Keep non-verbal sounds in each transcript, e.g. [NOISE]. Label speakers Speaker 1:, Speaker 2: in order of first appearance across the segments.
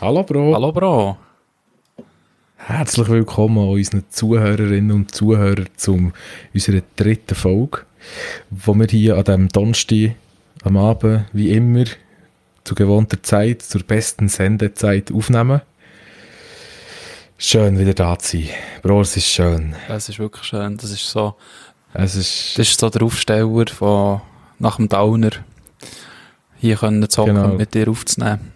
Speaker 1: Hallo Bro.
Speaker 2: Hallo Bro.
Speaker 1: Herzlich willkommen unseren Zuhörerinnen und Zuhörern zu unserer dritten Folge, wo wir hier an diesem Donnerstag am Abend, wie immer, zu gewohnter Zeit, zur besten Sendezeit aufnehmen. Schön wieder da zu sein. Bro, es ist schön.
Speaker 2: Es ist wirklich schön. Das ist so,
Speaker 1: Es ist,
Speaker 2: das ist so der Aufsteller von nach dem Downer. Hier können zocken
Speaker 1: Genau.
Speaker 2: und mit dir aufzunehmen.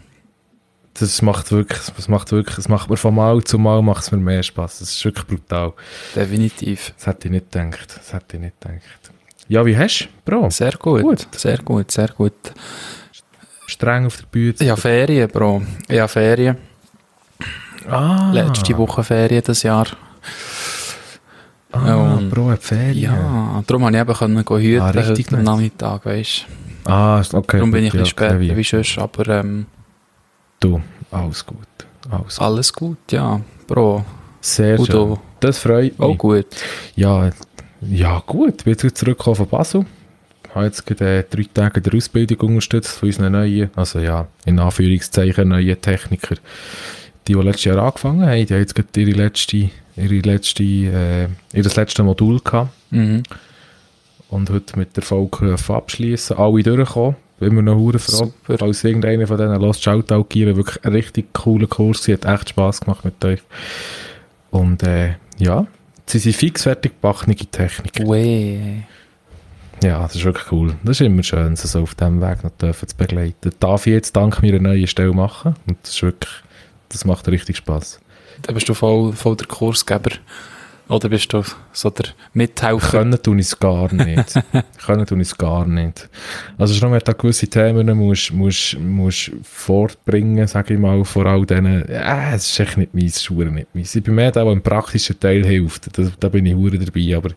Speaker 1: Das macht wirklich, das macht wirklich, es macht mir von Mal zu Mal macht es mir mehr Spaß. Das ist wirklich brutal.
Speaker 2: Definitiv.
Speaker 1: Das hätte ich nicht gedacht. Das hätte ich nicht gedacht. Ja, wie hast du, Bro?
Speaker 2: Sehr gut.
Speaker 1: Gut.
Speaker 2: Sehr gut, sehr gut.
Speaker 1: Streng auf der Bühne.
Speaker 2: Habe Ferien, Bro. Habe Ferien.
Speaker 1: Ah,
Speaker 2: Letzte Woche Ferien das Jahr.
Speaker 1: Ah,
Speaker 2: Ähm,
Speaker 1: Bro, hat Ferien.
Speaker 2: Ja, darum konnte ich eben können gehen hüten
Speaker 1: Ah, richtig
Speaker 2: heute am
Speaker 1: nice.
Speaker 2: Nachmittag, weißt du.
Speaker 1: Ah, okay.
Speaker 2: Darum bin ich ein bisschen
Speaker 1: ja,
Speaker 2: später wie sonst, aber ähm,
Speaker 1: Du, alles gut. Alles gut.
Speaker 2: alles gut, ja. Bro,
Speaker 1: Sehr
Speaker 2: und
Speaker 1: schön. Das freut mich.
Speaker 2: Auch gut.
Speaker 1: Ja, ja, gut. Bin jetzt zurückgekommen von Basel. Ich habe jetzt gerade äh, drei Tage der Ausbildung unterstützt von unseren neuen, also ja, in Anführungszeichen neuen Techniker. Die, die letztes Jahr angefangen haben, die haben jetzt gerade ihre letzte, ihre letzte, äh, ihr letzte Modul gehabt.
Speaker 2: Mhm.
Speaker 1: und heute mit der Folge abschließen. Alle durchgekommen. Bin mir noch hure froh.
Speaker 2: Super.
Speaker 1: Falls irgendeiner von denen lässt, Shoutout geben. Wirklich ein richtig cooler Kurs. Sie hat echt Spass gemacht mit euch. Und äh, ja, sie sind fix fertig gebackene Techniker. Ja, das ist wirklich cool. Das ist immer schön, sie so auf diesem Weg noch dürfen zu begleiten. Darf ich jetzt dank mir eine neue Stelle machen. Und das ist wirklich, das macht richtig Spass.
Speaker 2: Da bist du voll, voll der Kursgeber. Oder bist du so der Mithelfer?
Speaker 1: Können tun es gar nicht. [LAUGHS] Können tun es gar nicht. Also schon, wenn du da gewisse Themen musst, musst, musst fortbringen, sage ich mal, vor all denen, äh, es ist echt nicht meins, Schuhe nicht meins. Ich bin mehr der, der im praktischen Teil hilft. Da, da bin ich hure dabei, aber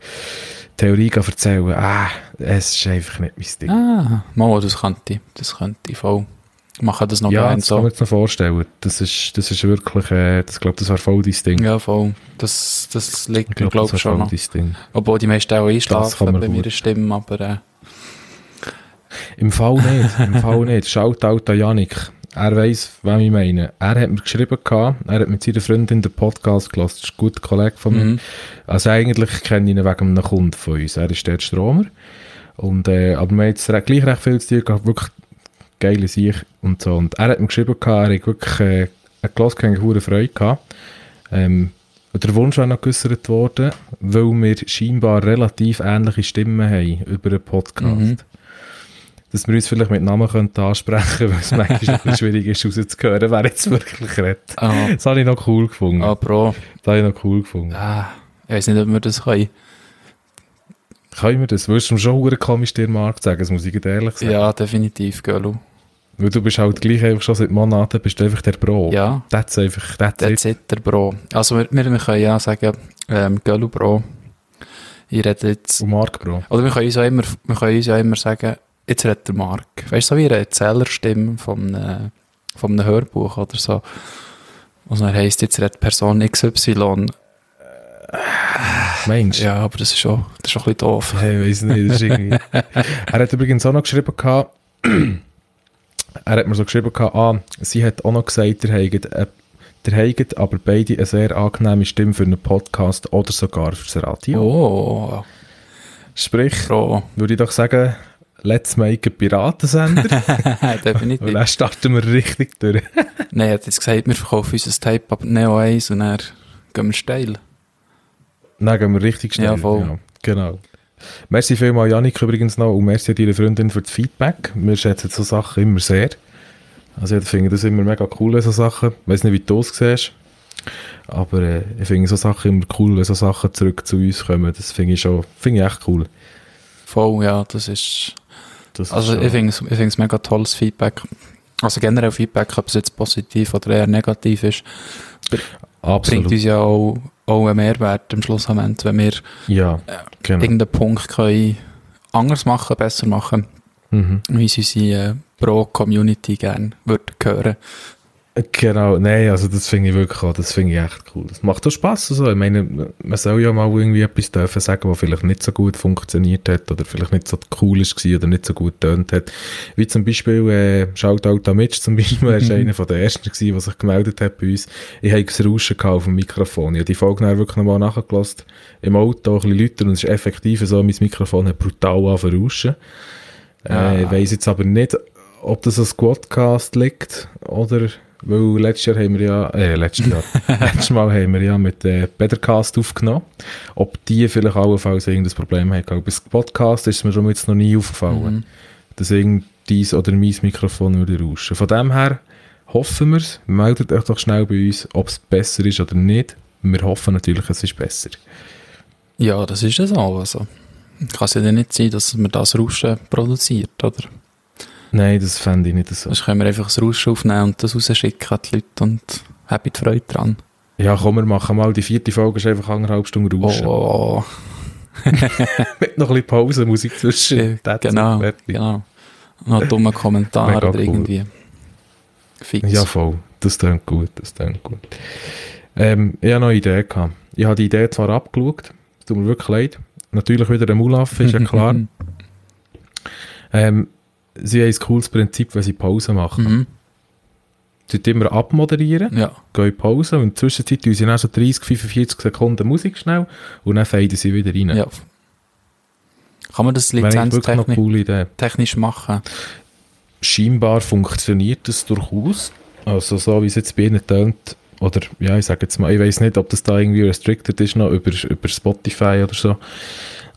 Speaker 1: Theorie erzählen, ah, es ist einfach nicht mein Ding.
Speaker 2: Ah, mal, das könnte ich. Das könnte ich voll. Machen das noch
Speaker 1: ja, das kann
Speaker 2: so.
Speaker 1: man jetzt noch vorstellen. Das ist, das ist wirklich, äh, das glaube das war voll dein Ding.
Speaker 2: Ja, voll. Das, das liegt
Speaker 1: ich
Speaker 2: mir,
Speaker 1: glaube,
Speaker 2: ich,
Speaker 1: war
Speaker 2: schon noch.
Speaker 1: Ding.
Speaker 2: Obwohl die meisten auch einschlafen
Speaker 1: kann
Speaker 2: bei
Speaker 1: gut.
Speaker 2: meiner Stimme, aber äh,
Speaker 1: Im Fall nicht, im Fall nicht. Shoutout an Janik. Er weiss, was ich meine. Er hat mir geschrieben, gehabt, er hat mit seiner Freundin den Podcast gelassen. Das ist ein guter Kollege von mir.
Speaker 2: mhm.
Speaker 1: Also eigentlich kenne ich ihn wegen einem Kunden von uns. Er ist der Stromer. Und, äh, aber wir haben jetzt gleich recht viel zu tun gehabt. Wirklich geile Sicht und so. Und er hat mir geschrieben, gehabt, er hat wirklich äh, ein Glas keine hohe Freude gehabt. Ähm, der Wunsch war noch geäussert worden, weil wir scheinbar relativ ähnliche Stimmen haben über einen Podcast.
Speaker 2: Mhm.
Speaker 1: Dass wir uns vielleicht mit Namen könnten ansprechen [LAUGHS] weil es manchmal ein schwierig ist, rauszuhören, wer jetzt wirklich redet.
Speaker 2: ah,
Speaker 1: Das habe ich noch cool gefunden.
Speaker 2: ah, Bro.
Speaker 1: Das habe ich noch cool gefunden.
Speaker 2: Ah, ich weiß nicht, ob wir das können.
Speaker 1: Können wir das? Würdest du schon hure komisch dir Markt sagen, das muss ich dir ehrlich sagen.
Speaker 2: Ja, definitiv, Gölu.
Speaker 1: Weil du bist halt gleich einfach schon seit Monaten, bist du einfach der Bro.
Speaker 2: Ja,
Speaker 1: Das einfach, that's it.
Speaker 2: that's it, der Bro. Also wir, wir, wir können ja sagen, ähm, Gölu Bro. Ich rede jetzt...
Speaker 1: Und Mark Bro.
Speaker 2: Oder wir können uns ja immer, wir können uns ja immer sagen, jetzt redet der Mark. Weißt du, so wie eine Erzählerstimme von einem, von einem Hörbuch oder so. Und dann heisst, jetzt redet Person XY.
Speaker 1: Meinst du?
Speaker 2: Ja, aber das ist schon, das ist schon ein bisschen doof.
Speaker 1: Hey, weiss nicht, das ist irgendwie... [LAUGHS] er hat übrigens auch noch geschrieben gehabt, [CLEARS THROAT] er hat mir so geschrieben gehabt, ah, sie hat auch noch gesagt, der heiget, äh, der heiget aber beide eine sehr angenehme Stimme für einen Podcast oder sogar fürs Radio.
Speaker 2: Oh,
Speaker 1: Sprich,
Speaker 2: Bro.
Speaker 1: würde ich doch sagen, let's make a Piratensender. [LAUGHS] Und
Speaker 2: Definitiv.
Speaker 1: dann starten wir richtig durch. [LAUGHS]
Speaker 2: Nein, er hat jetzt gesagt, wir verkaufen unser Tape ab Neo 1 und dann gehen wir steil.
Speaker 1: Dann gehen wir richtig schnell.
Speaker 2: Ja, voll.
Speaker 1: Ja, genau. Merci vielmals, Janik, übrigens noch. Und merci an deine Freundin für das Feedback. Wir schätzen so Sachen immer sehr. Also, ich finde das immer mega cool, so Sachen. Ich weiß nicht, wie du das siehst. Aber äh, ich finde so Sachen immer cool, wenn so Sachen zurück zu uns kommen. Das finde ich schon, finde ich echt cool.
Speaker 2: Voll, ja, das ist...
Speaker 1: Das
Speaker 2: Also
Speaker 1: ist
Speaker 2: ich finde es ich find's mega tolles Feedback. Also generell Feedback, ob es jetzt positiv oder eher negativ ist, bringt
Speaker 1: absolut.
Speaker 2: uns ja auch, auch einen Mehrwert im Schlussmoment, wenn wir
Speaker 1: Ja, genau.
Speaker 2: irgendeinen Punkt können anders machen, besser machen,
Speaker 1: Mhm.
Speaker 2: wie es unsere äh, Pro-Community gerne würde hören.
Speaker 1: Genau, nein, also das finde ich wirklich auch, das finde ich echt cool. Das macht auch Spass und so. Ich meine, man soll ja mal irgendwie etwas dürfen sagen, was vielleicht nicht so gut funktioniert hat oder vielleicht nicht so cool ist gewesen oder nicht so gut tönt hat. Wie zum Beispiel, äh, Shoutout an Mitch zum Beispiel, er ist einer von der ersten gewesen, der sich gemeldet hat bei uns. Ich habe das Rauschen gehabt auf dem Mikrofon. Ich habe die Folge dann wirklich nochmal nachgelassen. Im Auto ein bisschen lauter und es ist effektiv so, mein Mikrofon hat brutal anverrauschen. Äh, ich weiss jetzt aber nicht, ob das ein Squadcast liegt oder weil letztes Jahr haben wir ja, äh, letztes Jahr, [LAUGHS] letztes Mal haben wir ja mit äh, Bettercast aufgenommen. Ob die vielleicht allenfalls irgendein Problem haben. Bei Podcast ist mir schon jetzt noch nie aufgefallen,
Speaker 2: Mhm.
Speaker 1: dass irgend dies oder mein Mikrofon würde rauschen. Von dem her hoffen wir es. Meldet euch doch schnell bei uns, ob es besser ist oder nicht. Wir hoffen natürlich, es ist besser.
Speaker 2: Ja, das ist es auch. Also, kann es ja nicht sein, dass man das Rauschen produziert, oder?
Speaker 1: Nein, das fände ich nicht so.
Speaker 2: Sonst können wir einfach das Rauschen aufnehmen und das rausschicken an die Leute und haben die Freude dran.
Speaker 1: Ja, komm, wir machen mal die vierte Folge, ist einfach anderthalb Stunden rauschen.
Speaker 2: Oh, [LAUGHS]
Speaker 1: Mit noch ein bisschen Pause, Musik zwischen. That's
Speaker 2: genau, genau. Noch einen dummen Kommentar oder
Speaker 1: cool.
Speaker 2: irgendwie. Fix.
Speaker 1: Ja, voll. Das klingt gut, das klingt gut. Ähm, ich hatte noch eine Idee. Gehabt. Ich habe die Idee zwar abgeschaut, es tut mir wirklich leid. Natürlich wieder ein Mulaf, ist ja klar. [LAUGHS] ähm, sie haben ein cooles Prinzip, wenn sie Pause machen.
Speaker 2: Mhm.
Speaker 1: Sie immer abmoderieren,
Speaker 2: Ja,
Speaker 1: gehen in Pause und in der Zwischenzeit tun sie dann so 30, 45 Sekunden Musik schnell und dann faden sie wieder rein.
Speaker 2: ja. Kann man das lizenztechnisch machen?
Speaker 1: scheinbar funktioniert das durchaus. Also so wie es jetzt bei ihnen tönt, oder ja, ich sage jetzt mal, ich weiß nicht, ob das da irgendwie restricted ist noch über, über Spotify oder so,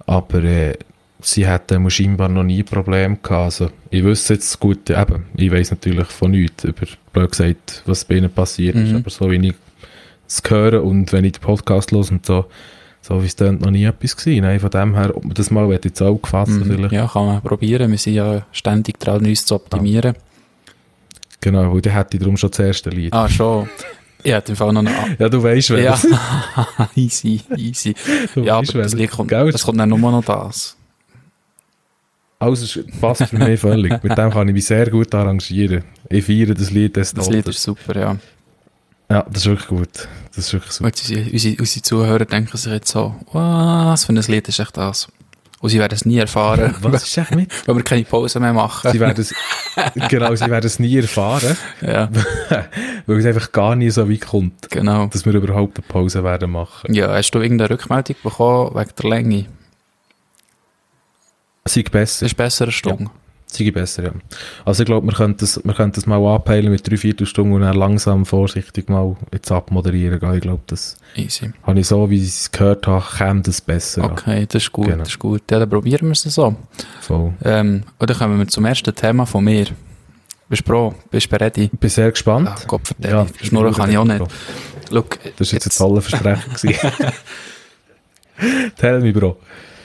Speaker 1: aber äh, sie hatten scheinbar noch nie Probleme gehabt. Also ich wüsste jetzt gut, eben, ich weiß natürlich von nichts über, blöd gesagt, was bei ihnen passiert ist,
Speaker 2: Mhm.
Speaker 1: aber so wie ich es höre und wenn ich den Podcast höre und so, so wie es tönt, noch nie etwas gewesen. Nein, von dem her, ob man das mal jetzt auch gefassen
Speaker 2: Mhm.
Speaker 1: vielleicht.
Speaker 2: Ja, kann man probieren. Wir sind ja ständig dran, uns zu optimieren.
Speaker 1: Genau, weil dann hätte ich darum schon das erste Lied.
Speaker 2: Ah, schon. Ich hätte im Fall noch eine...
Speaker 1: Ja, du weißt, wer
Speaker 2: Ja, [LAUGHS] easy, easy.
Speaker 1: Du
Speaker 2: ja,
Speaker 1: weißt,
Speaker 2: aber das Lied kommt,
Speaker 1: Gell?
Speaker 2: das kommt dann nur noch das.
Speaker 1: Also, passt für mich völlig. Mit dem kann ich mich sehr gut arrangieren. Ich feiere das Lied des
Speaker 2: Das Lied ist super, ja.
Speaker 1: Ja, das ist wirklich gut. Das ist wirklich super.
Speaker 2: Unsere, unsere, unsere Zuhörer denken sich jetzt so, was für ein Lied ist echt das? Und sie werden es nie erfahren, [LAUGHS]
Speaker 1: Was [LAUGHS] ist echt mit?
Speaker 2: weil wir keine Pause mehr machen.
Speaker 1: Sie werden es, [LAUGHS] genau, sie werden es nie erfahren,
Speaker 2: ja,
Speaker 1: weil es einfach gar nie so weit kommt,
Speaker 2: genau.
Speaker 1: dass wir überhaupt eine Pause werden machen.
Speaker 2: Ja, hast du irgendeine Rückmeldung bekommen wegen der Länge?
Speaker 1: Sei besser.
Speaker 2: ist besser eine Stunde.
Speaker 1: Sei besser, ja. Also ich glaube, wir könnten das, wir könnten das mal anpeilen mit drei Viertelstunden und dann langsam vorsichtig mal jetzt abmoderieren. Ich glaube, das
Speaker 2: Easy.
Speaker 1: habe ich so, wie ich es gehört habe, käme das besser.
Speaker 2: Okay, das ist gut,
Speaker 1: Genau.
Speaker 2: das ist gut. Ja, dann probieren wir es so.
Speaker 1: Voll.
Speaker 2: Ähm, und dann kommen wir zum ersten Thema von mir. Bist du pro? Bist du ready?
Speaker 1: Ich bin sehr gespannt.
Speaker 2: Ah, Gott verdammt. Schnurren kann ich auch nicht. Look,
Speaker 1: Das war jetzt ein toller Versprechen. [LAUGHS] Tell me, Bro.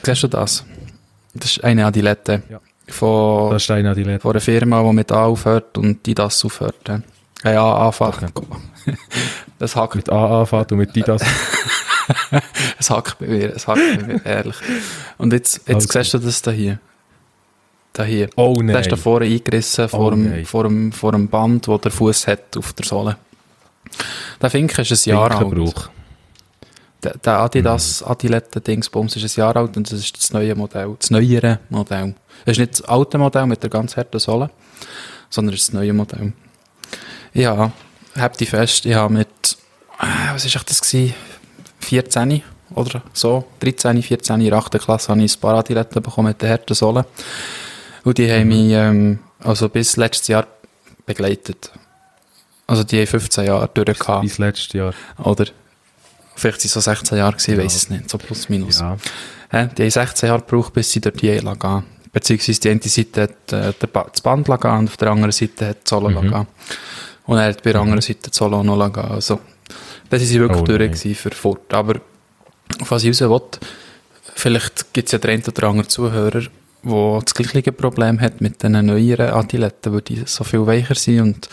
Speaker 2: siehst du das? Das ist eine Adilette.
Speaker 1: Ja.
Speaker 2: Von,
Speaker 1: Das ist eine Adilette.
Speaker 2: von einer Firma, die mit A aufhört und die das aufhört. Ja, ja anfängt. [LAUGHS] Das hackt,
Speaker 1: Mit A anfängt und mit Didas. [LAUGHS]
Speaker 2: es hackt bei mir, es hackt bei mir, ehrlich. Und jetzt, jetzt
Speaker 1: Also.
Speaker 2: siehst du das da hier. Da hier.
Speaker 1: Oh
Speaker 2: Der ist da
Speaker 1: nein.
Speaker 2: vorne eingerissen vor,
Speaker 1: Oh
Speaker 2: dem,
Speaker 1: nein.
Speaker 2: vor, dem, vor dem Band, wo der Fuß hat auf der Sohle. Der Finken ist ein Jahr alt. Der, Adidas
Speaker 1: Mhm.
Speaker 2: Adilette Dingsbums ist ein Jahr alt und das ist das neue Modell, das neuere Modell. Das ist nicht das alte Modell mit der ganz harten Sohle, sondern es ist das neue Modell. Ja, habt die fest, ich habe mit, äh, was ist echt das gewesen? 14 oder so, 13, 14, in der 8. Klasse habe ich ein paar Adiletten bekommen mit der harten Sohle. Und die
Speaker 1: Mhm.
Speaker 2: haben mich, ähm, also bis letztes Jahr begleitet. Also die haben 15 Jahre durchgehabt.
Speaker 1: Bis letztes Jahr.
Speaker 2: Oder vielleicht sind es so 16 Jahre gewesen, ich
Speaker 1: Ja.
Speaker 2: weiß es nicht, so plus minus.
Speaker 1: Ja.
Speaker 2: Hä? Die haben 16 Jahre gebraucht, bis sie dort die gehen. Beziehungsweise die eine Seite hat äh, das Band gehen und auf der anderen Seite hat die Solo
Speaker 1: Mhm.
Speaker 2: gehen. Und er hat bei der anderen Seite die Solo noch gehen. Also, das sind sie wirklich
Speaker 1: Oh
Speaker 2: durch für fort. Aber auf was ich raus will, vielleicht gibt es ja den einen oder anderen Zuhörer, der das gleiche Problem hat mit den neueren Adiletten, weil die so viel weicher sind und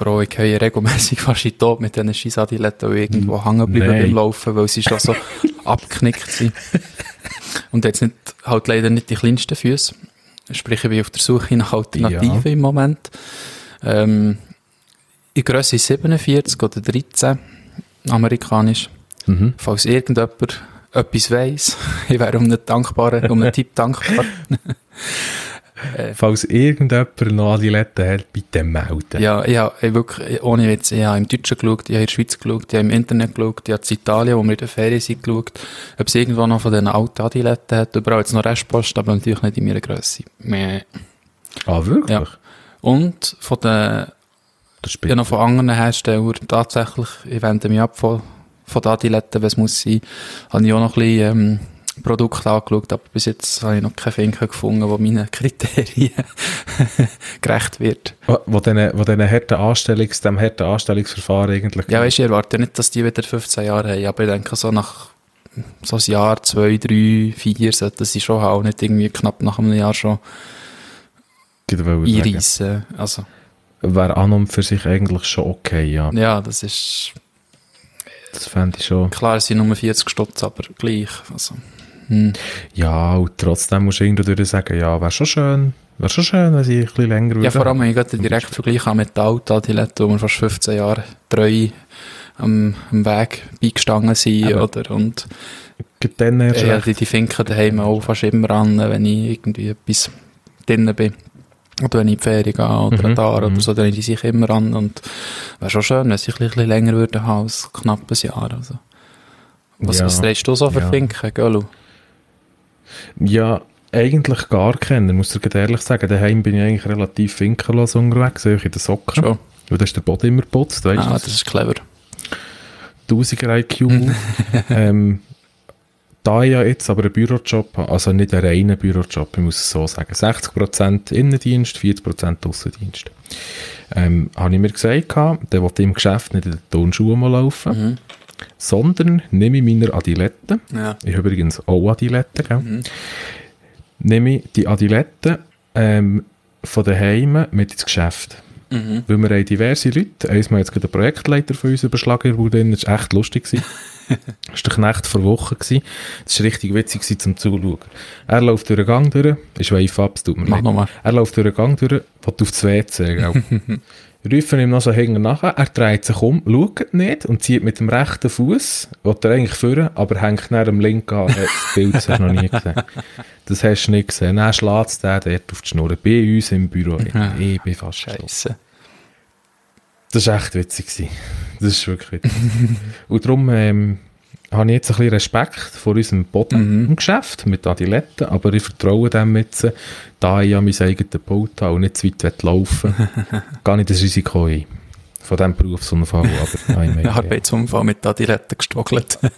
Speaker 2: Bro, ich gehe regelmäßig [LAUGHS] fast in Tod mit diesen scheiß Adiletten, die irgendwo hängen bleiben beim Laufen, weil sie schon so [LAUGHS] abgeknickt sind. Und jetzt nicht, halt leider nicht die kleinsten Füße. Sprich, ich bin auf der Suche nach Alternativen
Speaker 1: Ja.
Speaker 2: im Moment. Ähm, in Grösse 47 oder 13, amerikanisch.
Speaker 1: Mhm.
Speaker 2: Falls irgendjemand etwas weiss, [LAUGHS] ich wäre um einen dankbaren, um einen Tipp dankbar.
Speaker 1: Falls irgendjemand noch Adiletten hat, bitte melden.
Speaker 2: Ja, ich habe ich wirklich, ohne Witz, ich habe im Deutschen geschaut, ich habe in der Schweiz geschaut, ich habe im Internet geschaut, ich habe in Italien, wo wir in der Ferien sind, geschaut, ob es irgendwo noch von diesen alten Adiletten hat. Überall jetzt noch Restpost, aber natürlich nicht in meiner Grösse. Meh.
Speaker 1: Ah, wirklich?
Speaker 2: Ja. Und von den, ja, noch von anderen Herstellern tatsächlich, ich wende mich ab von, von den Adiletten, was muss sein, habe ich auch noch ein bisschen, ähm, Produkte angeschaut, aber bis jetzt habe ich noch keine Finke gefunden, die meinen Kriterien [LAUGHS] gerecht wird.
Speaker 1: Wo, wo diesen wo diesen harten Anstellungs, dem harten Anstellungsverfahren eigentlich...
Speaker 2: Ja, weißt ich erwarte nicht, dass die wieder 15 Jahre haben, aber ich denke, so nach so ein Jahr, zwei, drei, vier sollten sie schon haben, nicht irgendwie knapp nach einem Jahr schon einreissen. Also,
Speaker 1: Wäre an und für sich eigentlich schon okay, ja.
Speaker 2: ja, das ist,
Speaker 1: Das fände ich schon...
Speaker 2: klar, es sind nur 40 Stutz, aber gleich, also, hm.
Speaker 1: Ja, und trotzdem musst du irgendwo sagen, ja, wäre schon schön, wäre schon schön, wenn sie ein bisschen länger
Speaker 2: Ja,
Speaker 1: würden.
Speaker 2: vor allem, wenn ich gerade den direkten Vergleich habe mit den alten Adiletten, wo wir fast 15 Jahre treu am, am Weg beigestanden sind,
Speaker 1: Eben.
Speaker 2: oder, und
Speaker 1: dann erst
Speaker 2: ja, die, die Finken daheim auch fast immer an, wenn ich irgendwie etwas drin bin. Oder wenn ich in die Ferien gehe oder
Speaker 1: Mhm,
Speaker 2: an Tag oder
Speaker 1: mhm.
Speaker 2: so, dann haben die sich immer an. Und wäre schon schön, wenn sie ein bisschen länger würden haben als knapp ein Jahr. Also. Was,
Speaker 1: Ja,
Speaker 2: was drehst du so für
Speaker 1: ja.
Speaker 2: Finken, Gölu?
Speaker 1: Ja, eigentlich gar keinen, muss ich ehrlich sagen. Daheim bin ich eigentlich relativ finkenlos unterwegs, sehe ich in den Socken.
Speaker 2: Schon.
Speaker 1: Weil da ist der Boden immer putzt, weißt
Speaker 2: Ah, das ist clever.
Speaker 1: 1000er IQ. [LAUGHS] ähm, da ich ja jetzt aber einen Bürojob habe, also nicht einen reinen Bürojob, ich muss es so sagen, 60% Innendienst, 40% Aussendienst. Ähm, habe ich mir gesagt, der will im Geschäft nicht in den Tonschuhen mal laufen,
Speaker 2: Mhm.
Speaker 1: Sondern nehme ich meine Adiletten,
Speaker 2: Ja.
Speaker 1: ich habe übrigens auch Adiletten, gell?
Speaker 2: Mhm.
Speaker 1: nehme ich die Adiletten ähm, von daheim mit ins Geschäft.
Speaker 2: Mhm.
Speaker 1: Weil wir haben diverse Leute, eins mal jetzt gerade einen Projektleiter von uns überschlagen, der drin, das war echt lustig. gewesen. [LAUGHS] Das war der Knecht vor Wochen. gewesen. Das war richtig witzig gewesen, zum Zuschauen. Er läuft durch den Gang durch, ist wave ab, es tut mir leid. Er läuft durch den Gang durch, will aufs WC, gell. [LAUGHS] Rufen ihm noch so hinten nachher, er dreht sich um, schaut nicht und zieht mit dem rechten Fuß, will er eigentlich führen, aber hängt nach dem linken an. Das Bild hast du noch nie gesehen. Das hast du nicht gesehen. Dann schlägt es den dort auf die Schnur. Bei uns im Büro.
Speaker 2: Ja.
Speaker 1: Ich bin fast.
Speaker 2: Scheiße.
Speaker 1: Das war echt witzig. gewesen. Das ist wirklich witzig. und darum ähm, habe ich jetzt ein bisschen Respekt vor unserem Boden
Speaker 2: Mhm.
Speaker 1: mit Adiletten, aber ich vertraue dem jetzt, da ich ja mein eigenes Boot habe und nicht zu weit laufen will, gehe ich das Risiko ein. Von diesem Berufsunfall. Aber, [LAUGHS] nein,
Speaker 2: Ein Arbeitsunfall mit Adiletten gestockelt. [LAUGHS]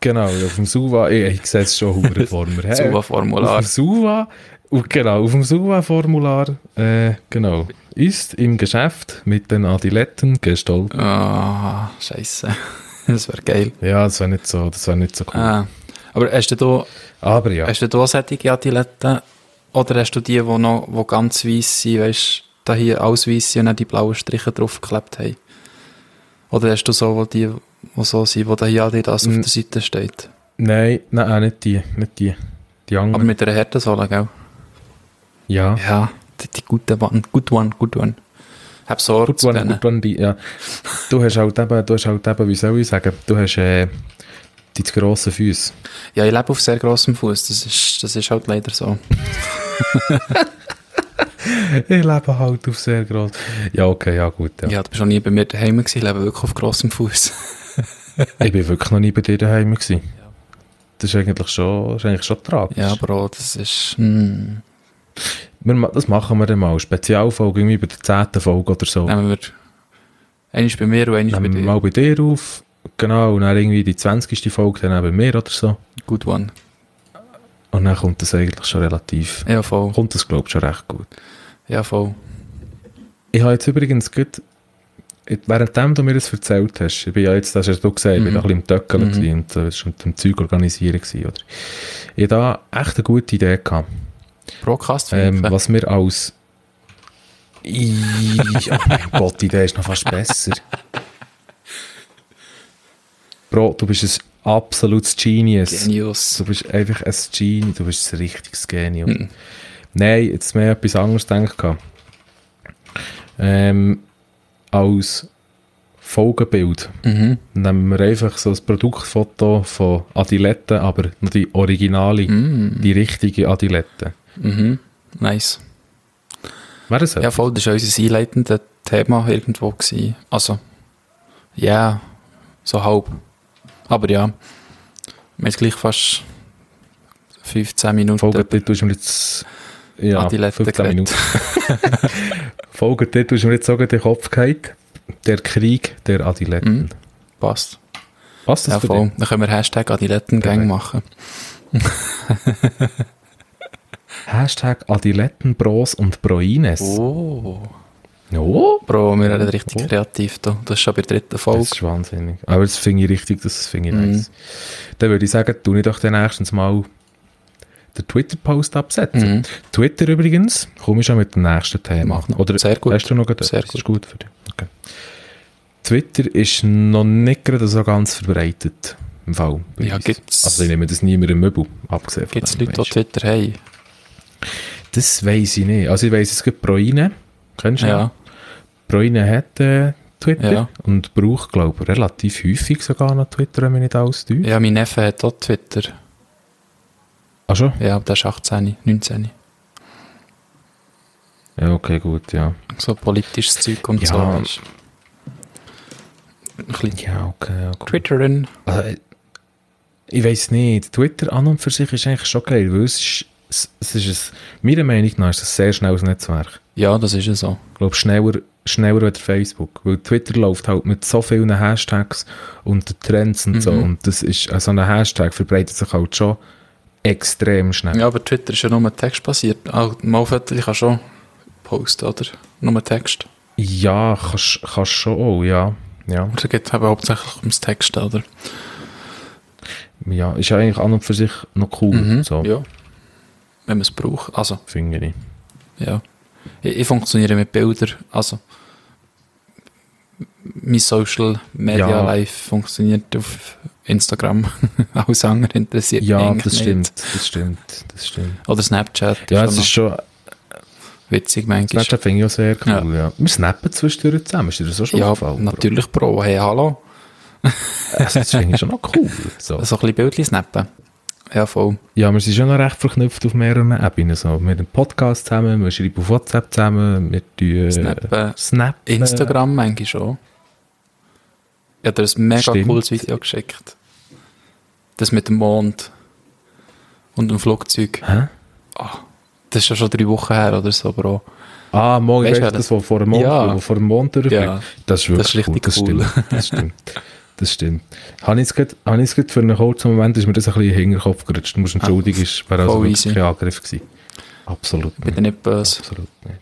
Speaker 1: Genau, auf dem Suva, ich, ich sehe es schon hure [LAUGHS] vor mir. Hey,
Speaker 2: Suva-Formular.
Speaker 1: Auf dem Suva, genau, auf dem Suva-Formular, äh, genau, ist im Geschäft mit den Adiletten gestaltet.
Speaker 2: Ah, scheiße. [LAUGHS] Das wäre geil.
Speaker 1: Ja, das wäre nicht so, das wäre nicht so cool.
Speaker 2: Ah. Aber hast du da,
Speaker 1: Aber ja,
Speaker 2: hast du da solche Adiletten? Oder hast du die, die noch, die ganz weiss sind, weißt da hier alles weiss sind und dann die blauen Striche draufgeklebt haben? Oder hast du so, wo die, die so sind, wo da hier Adidas auf
Speaker 1: Mm.
Speaker 2: der Seite steht?
Speaker 1: nein, nein, auch nicht die, nicht die, die
Speaker 2: Aber
Speaker 1: anderen.
Speaker 2: mit einer Härtesohle, gell?
Speaker 1: ja,
Speaker 2: Ja, die, die gute one, good one, good one. Sorge zu
Speaker 1: one, one, die, ja. Du hast halt eben, du hast halt eben, wie soll ich sagen, du hast, äh, die zu grossen Füße.
Speaker 2: Ja, ich lebe auf sehr grossem Fuß. Das ist, das ist halt leider so. [LAUGHS]
Speaker 1: Ich lebe halt auf sehr gross. Ja, okay, ja, gut, ja.
Speaker 2: Ja, du bist noch nie bei mir daheim gewesen. Ich lebe wirklich auf grossem Fuß. [LAUGHS]
Speaker 1: Ich bin wirklich noch nie bei dir daheim gewesen. Das ist eigentlich schon, ist eigentlich schon tragisch.
Speaker 2: ja, Bro, das ist, hm,
Speaker 1: Wir, das machen wir dann mal. Spezialfolge, irgendwie bei der 10. Folge oder so.
Speaker 2: nehmen wir, eines bei mir und eines bei
Speaker 1: Nehmen
Speaker 2: dir.
Speaker 1: mal bei dir auf. Genau, und dann irgendwie die 20. Folge dann bei mir oder so.
Speaker 2: Good one.
Speaker 1: Und dann kommt das eigentlich schon relativ,
Speaker 2: Ja, voll.
Speaker 1: kommt das glaube ich schon recht gut.
Speaker 2: Ja, voll.
Speaker 1: Ich habe jetzt übrigens gut, währenddem du mir das erzählt hast, ich bin ja jetzt, das hast du gesehen, ich bin
Speaker 2: Mhm.
Speaker 1: da ein bisschen im Töckeln
Speaker 2: Mhm.
Speaker 1: und äh, schon mit dem Zeug organisieren gewesen, oder? Ich hatte da echt eine gute Idee gehabt.
Speaker 2: Broadcast
Speaker 1: Ähm, was wir als. I oh mein Gott, die Idee ist noch fast besser. Bro, du bist ein absolutes Genius.
Speaker 2: Genius.
Speaker 1: Du bist einfach ein Genie, du bist ein richtiges Genius.
Speaker 2: Mhm.
Speaker 1: Nein, jetzt mehr etwas anderes gedacht. Ähm, als Folgebild
Speaker 2: Mhm.
Speaker 1: nehmen wir einfach so ein Produktfoto von Adiletten, aber noch die originale,
Speaker 2: Mhm.
Speaker 1: die richtige Adilette.
Speaker 2: Mhm. Nice.
Speaker 1: Wäre das
Speaker 2: Ja, voll, das war unser einleitendes Thema irgendwo. Gewesen. Also, ja, so halb. Aber ja, wir haben gleich fast 15 Minuten.
Speaker 1: Folgetitel ist mir jetzt ja,
Speaker 2: Adilette
Speaker 1: 15
Speaker 2: geredet.
Speaker 1: Minuten. [LAUGHS] Folgetitel ist mir jetzt sogar den Kopf gehalten. Der Krieg der Adiletten.
Speaker 2: Mhm. Passt.
Speaker 1: Passt das
Speaker 2: Ja, voll. Dann können wir Hashtag Adilettengang machen. [LAUGHS]
Speaker 1: Hashtag Adilettenbros und Broines.
Speaker 2: Oh.
Speaker 1: Oh.
Speaker 2: Bro, wir werden richtig
Speaker 1: Oh.
Speaker 2: kreativ da. Das ist schon bei der dritten
Speaker 1: Das
Speaker 2: Folge.
Speaker 1: ist wahnsinnig. Aber das finde ich richtig, das finde ich
Speaker 2: Mhm.
Speaker 1: nice. Dann würde ich sagen, tu ich doch dann nächstens mal den Twitter-Post absetzen.
Speaker 2: Mhm.
Speaker 1: Twitter übrigens, komme ich schon mit dem nächsten Thema.
Speaker 2: Mach noch.
Speaker 1: Oder
Speaker 2: Sehr gut.
Speaker 1: Hast du noch etwas?
Speaker 2: Sehr
Speaker 1: Das ist gut für dich. Okay. Twitter ist noch nicht gerade so ganz verbreitet. Im Fall.
Speaker 2: Ja, gibt's-
Speaker 1: Also ich nehme das nie mehr im Möbel, abgesehen von
Speaker 2: Gibt es Leute, die. Twitter haben?
Speaker 1: Das weiß ich nicht. Also ich weiss, es gibt Proine. Kennst du?
Speaker 2: Ja.
Speaker 1: Proine hat äh, Twitter
Speaker 2: Ja.
Speaker 1: und braucht, glaube ich, relativ häufig sogar noch Twitter, wenn mich nicht alles täuscht.
Speaker 2: Ja, mein Neffe hat auch Twitter.
Speaker 1: Ach schon?
Speaker 2: Ja, der ist 18, 19.
Speaker 1: Ja, okay, gut, ja.
Speaker 2: So politisches Zeug und
Speaker 1: Ja.
Speaker 2: so. Ein bisschen
Speaker 1: Ja, okay, okay.
Speaker 2: Twitterin.
Speaker 1: Also, äh, ich weiß nicht. Twitter an und für sich ist eigentlich schon geil, weil es ist, es, es ist ein, meiner Meinung nach ist es ein sehr schnelles Netzwerk.
Speaker 2: Ja, das ist ja so.
Speaker 1: Ich glaube, schneller, schneller als Facebook. Weil Twitter läuft halt mit so vielen Hashtags und Trends und so.
Speaker 2: Mhm.
Speaker 1: Und das ist, äh, so ein Hashtag verbreitet sich halt schon extrem schnell.
Speaker 2: Ja, aber Twitter ist ja nur textbasiert. Auch mal Fotos, ich kann schon posten, oder? Nur Text.
Speaker 1: Ja, kannst, kannst schon auch, ja. Ja,
Speaker 2: Aber es geht eben hauptsächlich ums Texten, oder?
Speaker 1: ja, ist ja eigentlich an und für sich noch cool.
Speaker 2: Mhm.
Speaker 1: So,
Speaker 2: Ja. Wenn man es braucht. Also,
Speaker 1: finde ich.
Speaker 2: ja. Ich, ich funktioniere mit Bildern. Also, mein Social Media
Speaker 1: Ja.
Speaker 2: Life funktioniert auf Instagram. [LAUGHS] Alles andere interessiert mich
Speaker 1: Ja, das
Speaker 2: nicht.
Speaker 1: stimmt, das stimmt, das stimmt.
Speaker 2: Oder Snapchat.
Speaker 1: Ja, es
Speaker 2: auch
Speaker 1: ist schon,
Speaker 2: witzig manchmal.
Speaker 1: Snapchat finde ich auch sehr cool, ja. Wir snappen zwischendurch zusammen, ist dir das auch schon
Speaker 2: Ja,
Speaker 1: aufgefallen?
Speaker 2: natürlich Pro. Hey, hallo.
Speaker 1: Also, das finde ich schon noch cool. [LAUGHS] So.
Speaker 2: So ein bisschen Bildchen snappen. Ja, voll.
Speaker 1: Ja, wir sind schon noch recht verknüpft auf mehreren Ebenen. So. Wir haben Podcast zusammen, wir schreiben auf WhatsApp zusammen, wir tun äh,
Speaker 2: Snappen.
Speaker 1: snappen.
Speaker 2: Instagram manchmal schon. Ich habe dir ein mega
Speaker 1: Stimmt.
Speaker 2: cooles Video geschickt. Das mit dem Mond und dem Flugzeug.
Speaker 1: Hä?
Speaker 2: Ah, das ist ja schon drei Wochen her oder so, Bro.
Speaker 1: Ah, morgen
Speaker 2: Weißt du,
Speaker 1: du, das, was vor dem Mond,
Speaker 2: Ja.
Speaker 1: vor dem Mond durchfliegt.
Speaker 2: Ja.
Speaker 1: Das ist wirklich
Speaker 2: Das ist richtig
Speaker 1: das
Speaker 2: cool.
Speaker 1: Stimmt. Das stimmt. [LAUGHS] Das stimmt. Habe ich jetzt gerade- habe ich jetzt gerade für einen kurzen Moment ist mir das ein bisschen in den Hinterkopf gerutscht. Du musst entschuldigen, es wäre also wirklich kein Angriff gewesen. Absolut
Speaker 2: Ich bin nicht böse.
Speaker 1: Absolut nicht.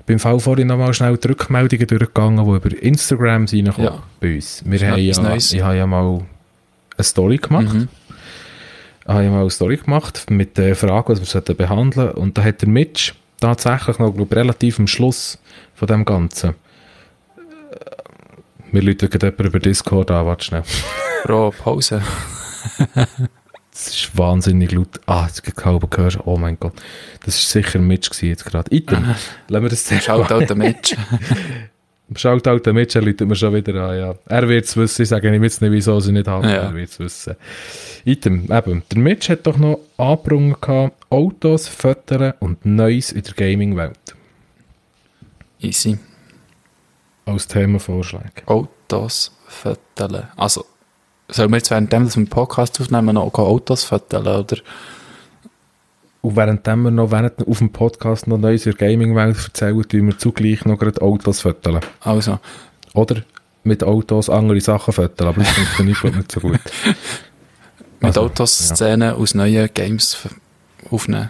Speaker 1: Ich bin im Fall vorhin nochmal schnell die Rückmeldungen durchgegangen, die über Instagram reinkommen
Speaker 2: Ja.
Speaker 1: bei uns. Wir haben ja,
Speaker 2: Neues.
Speaker 1: ich habe ja mal eine Story gemacht.
Speaker 2: Mhm.
Speaker 1: Ich habe ja mal eine Story gemacht mit der Frage, was wir sollten behandeln Und da hat der Mitch tatsächlich noch, glaube ich, relativ am Schluss von dem Ganzen. Wir rufen gerade jemanden über Discord an, warte schnell.
Speaker 2: Bro, Pause. [LAUGHS]
Speaker 1: Es ist wahnsinnig laut. Ah, jetzt geht halb gehört. Oh mein Gott. Das war sicher ein Mitch gewesen jetzt gerade. Item. [LAUGHS] Lassen wir das zuerst
Speaker 2: Schaut auch der Match. [LAUGHS]
Speaker 1: Schaut halt der Mitch, er läutet mir schon wieder an, ja. Er wird es wissen, ich sage ihm jetzt nicht, wieso sie nicht haben,
Speaker 2: Ja.
Speaker 1: er wird es wissen. Item, eben, der Mitch hat doch noch angebrungen gehabt, Autos, Fotos und Neues in der Gaming-Welt.
Speaker 2: Easy.
Speaker 1: Als Themenvorschlag.
Speaker 2: Autos föteln. Also, sollen wir jetzt während dem, dass wir einen Podcast aufnehmen, noch Autos föteln, oder?
Speaker 1: Und währenddem wir noch während, auf dem Podcast noch Neues in der Gaming-Welt erzählen, tun wir zugleich noch gerade Autos fotografieren.
Speaker 2: Also,
Speaker 1: Oder mit Autos andere Sachen fotografieren, aber das funktioniert [LAUGHS] nicht so gut.
Speaker 2: mit
Speaker 1: Also,
Speaker 2: Autos
Speaker 1: ja.
Speaker 2: Szenen aus neuen Games aufnehmen.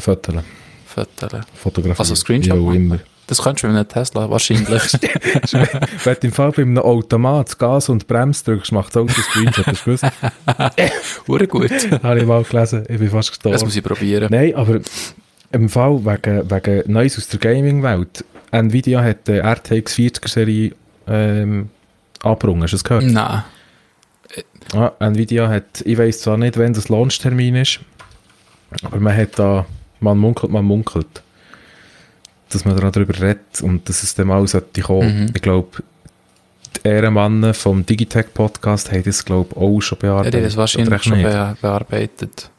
Speaker 1: Fotografieren,
Speaker 2: Föteln.
Speaker 1: fotografieren.
Speaker 2: Also Screenshot
Speaker 1: Ja, immer.
Speaker 2: Das kannst du mit einem Tesla wahrscheinlich. [LAUGHS]
Speaker 1: Wenn du im Fall bei einem Automat das Gas und Bremse drückst, macht das Auto ein Screenshot. Hast du gewusst? [LAUGHS]
Speaker 2: Hure gut.
Speaker 1: Habe ich mal gelesen. Ich bin fast
Speaker 2: Das
Speaker 1: gestorben.
Speaker 2: muss ich probieren.
Speaker 1: Nein, aber im Fall wegen, wegen Neues aus der Gaming-Welt. Nvidia hat die RTX 40er-Serie ähm, angebrungen. Hast du das gehört?
Speaker 2: Nein.
Speaker 1: Ja, Nvidia hat, ich weiß zwar nicht, wann das Launchtermin ist, aber man hat da, man munkelt, man munkelt, dass man darüber redet und dass es dem auch sollte kommen.
Speaker 2: Mhm.
Speaker 1: Ich glaube, die Ehrenmannen vom Digitech-Podcast haben das, glaube ich, auch schon
Speaker 2: Ja,
Speaker 1: bearbeitet.
Speaker 2: die haben das wahrscheinlich schon be bearbeitet.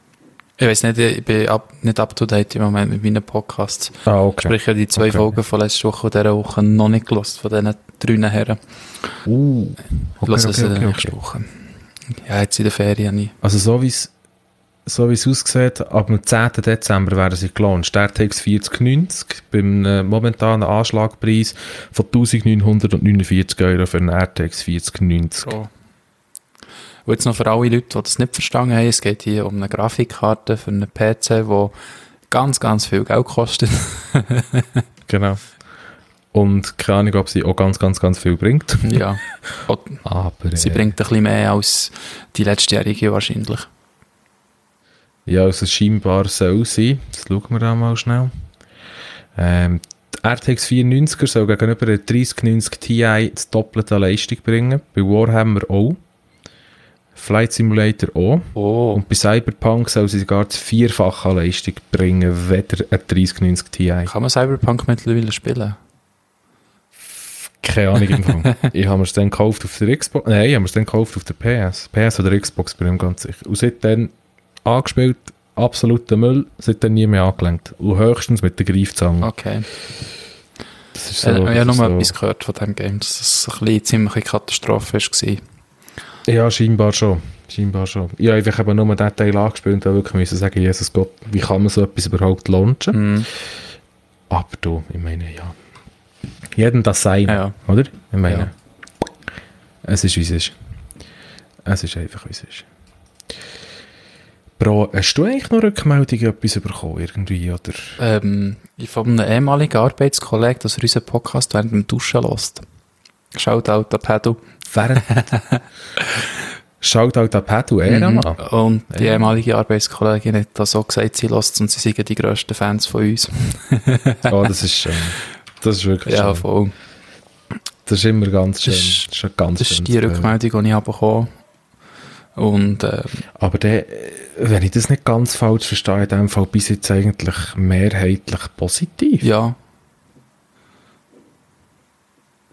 Speaker 2: Ich weiß nicht, ich bin up, nicht up to date im Moment mit meinen Podcasts.
Speaker 1: Ah, okay.
Speaker 2: Sprich, ich habe die zwei
Speaker 1: Okay.
Speaker 2: Folgen von letzter Woche und dieser Woche noch nicht gelost von diesen drei Herren.
Speaker 1: Uh,
Speaker 2: Ich
Speaker 1: okay,
Speaker 2: okay, es
Speaker 1: okay, okay,
Speaker 2: nächsten
Speaker 1: okay.
Speaker 2: Woche. Ja, jetzt in der Ferien nicht.
Speaker 1: Also so wie es so wie es aussieht, ab dem 10. Dezember werden sie gelauncht. Der RTX 4090 beim äh, momentanen Anschlagpreis von 1949 Euro für einen RTX 4090.
Speaker 2: So. Und jetzt noch für alle Leute, die das nicht verstanden haben, es geht hier um eine Grafikkarte für einen PC, die ganz, ganz viel Geld kostet. [LAUGHS]
Speaker 1: Genau. Und keine Ahnung, ob sie auch ganz, ganz, ganz viel bringt.
Speaker 2: ja. [LAUGHS]
Speaker 1: Aber
Speaker 2: sie
Speaker 1: äh,
Speaker 2: bringt ein bisschen mehr als die letztjährige wahrscheinlich.
Speaker 1: Ja, also scheinbar soll sein. Das schauen wir da mal schnell. Ähm, die RTX 490er soll gegenüber der 3090 Ti das doppelte an Leistung bringen. Bei Warhammer auch. Flight Simulator auch.
Speaker 2: Oh.
Speaker 1: Und bei Cyberpunk soll sie sogar das vierfache an Leistung bringen, weder ein 3090 Ti.
Speaker 2: Kann man Cyberpunk mittlerweile spielen?
Speaker 1: Keine Ahnung im Fall. [LAUGHS] ich habe mir es dann gekauft auf der Xbox. Nein, ich habe mir es dann gekauft auf der PS. PS oder Xbox, bin ich mir ganz sicher. Und seitdem angespielt, absoluter Müll, seitdem nie mehr angelenkt. Und höchstens mit der Greifzange.
Speaker 2: Okay.
Speaker 1: Das ist
Speaker 2: So, ich habe ja
Speaker 1: das
Speaker 2: mal etwas gehört von diesem Game, dass es ein bisschen ziemliche Katastrophe war.
Speaker 1: Ja, scheinbar schon. Scheinbar schon. Ich habe nur den Teil angespielt und da wirklich müssen sagen, Jesus Gott, wie kann man so etwas überhaupt launchen?
Speaker 2: Mhm.
Speaker 1: Aber du, ich meine, ja. Jeden das sein,
Speaker 2: Ja.
Speaker 1: oder? Ich meine,
Speaker 2: Ja.
Speaker 1: es ist wie es ist. Es ist einfach wie es ist. Bro, hast du eigentlich noch Rückmeldungen etwas bekommen irgendwie, oder?
Speaker 2: Ähm, von einem ehemaligen Arbeitskollegen, dass er unseren Podcast während dem Duschen lässt. Shoutout an Pedro.
Speaker 1: Während... [LAUGHS] Schaut halt an Pedro Ehrenmann.
Speaker 2: Mhm. Und die
Speaker 1: Ja.
Speaker 2: ehemalige Arbeitskollegin hat das so gesagt, sie lässt und sie sind die grössten Fans von uns. [LAUGHS]
Speaker 1: Oh, das ist schön. Das ist wirklich
Speaker 2: Ja,
Speaker 1: schön.
Speaker 2: voll.
Speaker 1: Das ist immer ganz schön.
Speaker 2: Das
Speaker 1: Das
Speaker 2: ist-
Speaker 1: ist, ein ganz
Speaker 2: Das ist die. Rückmeldung, die ich habe bekommen Und ähm,
Speaker 1: Aber der, äh, wenn ich das nicht ganz falsch verstehe, in dem Fall bis jetzt eigentlich mehrheitlich positiv.
Speaker 2: ja,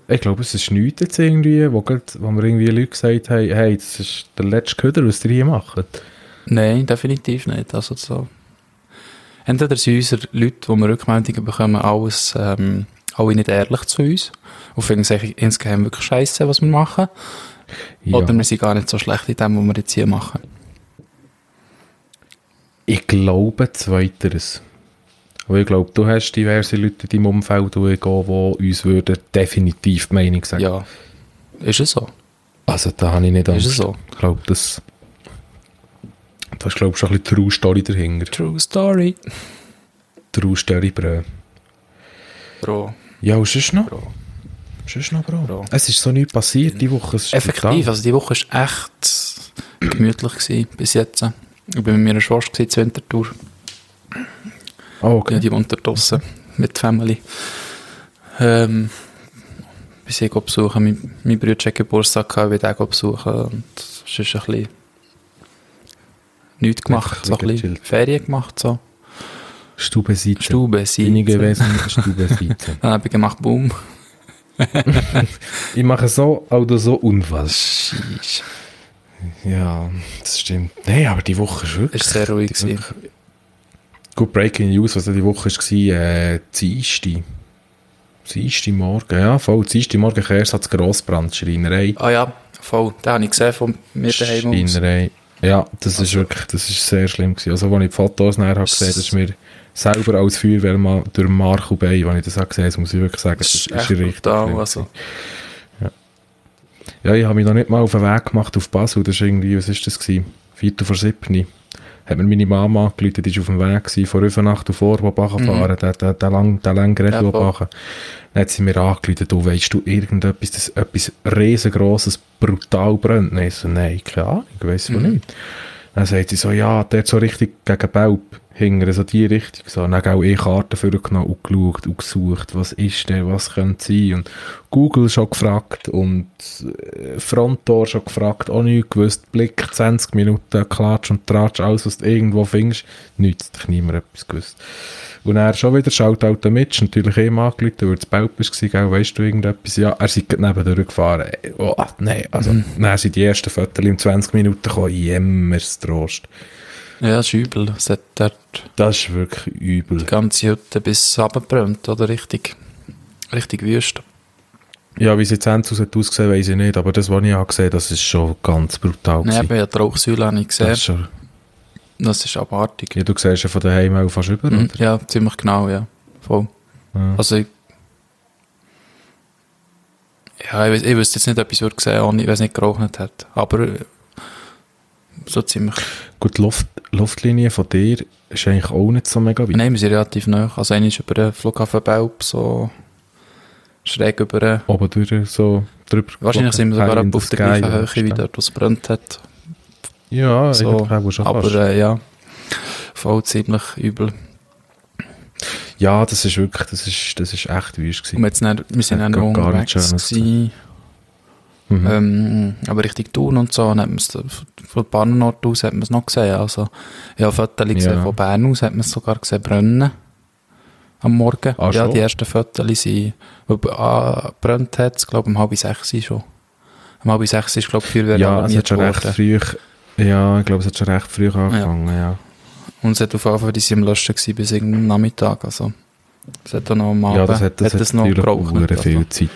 Speaker 1: Ich glaube, es ist nichts jetzt irgendwie, wo, grad, wo mir irgendwie Leute gesagt haben, hey, das ist der letzte Köder, was ihr hier macht.
Speaker 2: nein, definitiv nicht. Also so. Entweder sind unsere Leute, die wir Rückmeldungen bekommen, alles, ähm, alle nicht ehrlich zu uns und finden es insgeheim wirklich scheiße, was wir machen.
Speaker 1: Ja.
Speaker 2: Oder wir sind gar nicht so schlecht in dem, was wir jetzt hier machen.
Speaker 1: Ich glaube zweiteres. Weil ich glaube, du hast diverse Leute in deinem Umfeld, die uns würden definitiv die Meinung sagen.
Speaker 2: Ja, ist es so.
Speaker 1: Also da habe ich nicht
Speaker 2: Ist
Speaker 1: Angst.
Speaker 2: es so.
Speaker 1: Ich glaube, das, da ist glaube ich schon ein bisschen True Story dahinter.
Speaker 2: True Story.
Speaker 1: True Story, Bro.
Speaker 2: Bro.
Speaker 1: Ja, und sonst noch?
Speaker 2: Bro.
Speaker 1: Sonst noch, Bro.
Speaker 2: Bro.
Speaker 1: Es ist so nichts passiert die Woche.
Speaker 2: Effektiv, also die Woche war echt gemütlich gewesen, bis jetzt. Ich bin mit meiner Schwester zur Wintertour.
Speaker 1: Oh, okay.
Speaker 2: Ja, die wohnt da draussen mit der Family. Ähm, bis ich besuchen. Mein, mein Bruder hat Geburtstag gehabt, ich will den besuchen. Und es ist ein bisschen nichts gemacht, so ein
Speaker 1: bisschen gechillt.
Speaker 2: Ferien gemacht, so.
Speaker 1: Stubenseite.
Speaker 2: Stube,
Speaker 1: Bin ich
Speaker 2: Seite.
Speaker 1: gewesen mit der Stubenseite.
Speaker 2: Dann habe ich gemacht, boom. [LAUGHS]
Speaker 1: ich mache so oder so.
Speaker 2: Scheisse.
Speaker 1: Ja, das stimmt. Nein, aber die Woche ist wirklich...
Speaker 2: Ist sehr ruhig gewesen.
Speaker 1: Gut, Breaking News, was die Woche war, äh, Dienstag. Dienstag Morgen, ja, voll. Dienstag Morgen Kehrsatz Grossbrand, Schreinerei.
Speaker 2: Ah ja, voll. Den habe ich gesehen von mir daheim.
Speaker 1: Schreinerei. Ja, das ist
Speaker 2: Also-
Speaker 1: wirklich, das ist sehr schlimm gewesen. Also, als ich die Fotos nachher habe gesehen, das ist mir selber als Feuerwehrmann durch Marco Bay, wenn ich das habe gesehen habe, muss ich wirklich sagen,
Speaker 2: Das
Speaker 1: das
Speaker 2: ist
Speaker 1: ist, richtig
Speaker 2: brutal, also.
Speaker 1: gewesen. Ja, ich habe mich noch nicht mal auf den Weg gemacht auf Basel, das ist irgendwie, was ist das gewesen? Viertel vor siebni. Hat mir meine Mama angerufen, die war auf dem Weg gewesen, von Rüfenacht auf Vorbachen
Speaker 2: Mhm.
Speaker 1: fahren, der, der, der lang, der lang
Speaker 2: Ja, voll.
Speaker 1: Bachen. Dann hat sie mir angerufen, du weißt du irgendetwas, dass etwas riesengroßes brutal brennt? Nein, so, nein, keine Ahnung, ich weiss von
Speaker 2: Mhm.
Speaker 1: nicht. Dann sagt sie so, ja, der so richtig gegen Belp. hinter so die Richtung. So. Dann auch eh Karten vorgenommen und geschaut und gesucht, was ist denn, was könnte sein. Und Google schon gefragt und äh, Frontdoor schon gefragt, auch nichts gewusst. Blick 20 Minuten, Klatsch und Tratsch, alles, was du irgendwo findest. Nichts, hat niemand etwas gewusst. Und er schon wieder schaut halt Mitch, natürlich eh angerufen, weil es Belpis war, weißt du irgendetwas? Ja, er sei neben durchgefahren. Oh, nein, also, mhm. dann sind die ersten Fotos in 20 Minuten gekommen, jemmers Trost.
Speaker 2: Ja, das ist übel. Das, hat dort
Speaker 1: das ist wirklich übel.
Speaker 2: Die ganze Hütte bis runtergebrannt, oder? Richtig, richtig wüst.
Speaker 1: Ja, wie es jetzt endlich ausgesehen weiß ich nicht, aber das, was ich auch gesehen das ist schon ganz brutal.
Speaker 2: Nein, ich habe die Rauchsäule nicht gesehen. Das ist, schon... das ist abartig.
Speaker 1: Ja, du siehst ja von daheim auch fast über, mhm.
Speaker 2: Ja, ziemlich genau, ja. Voll. Ja. Also ich, ja, ich, ich wüsste jetzt nicht, ob ich es gesehen habe, wenn es nicht geraucht hat. Aber so ziemlich.
Speaker 1: Gut, die Luft, Luftlinie von dir ist eigentlich auch nicht so mega
Speaker 2: weit. Nein, wir sind relativ nah. Also einer ist über den Flughafen Belp, so schräg über den...
Speaker 1: Oben durch, so drüber.
Speaker 2: Wahrscheinlich sind wir sogar auf der gleichen Höhe, wie dort, wo es brennt hat.
Speaker 1: Ja, so, ich schon
Speaker 2: Aber äh, ja, voll ziemlich übel.
Speaker 1: Ja, das ist wirklich, das ist, das ist echt wüst gewesen.
Speaker 2: Und jetzt nicht, wir sind auch noch unterwegs gewesen. Mhm. Ähm, aber Richtung Thun und so, hat man es von Bahnort aus hat man es noch gesehen. Also, ja, Fotos ja. von Bern aus hat man es sogar gesehen brennen. Am Morgen. Ah, ja, die ersten Fotos sind, ah, brennt hat es, glaube ich, um halb sechs schon. Um halb sechs ist, glaube ich, Feuerwehr
Speaker 1: Ja, es hat schon recht früh, ja, ich glaube, es hat schon recht früh angefangen, ja. ja.
Speaker 2: Und es hat auf jeden Fall, die sind am Löschen gewesen bis irgendeinem Nachmittag, also. Es hat dann noch am
Speaker 1: Abend, ja, das hat, das hat, hat noch gebraucht. Also. viel Zeit.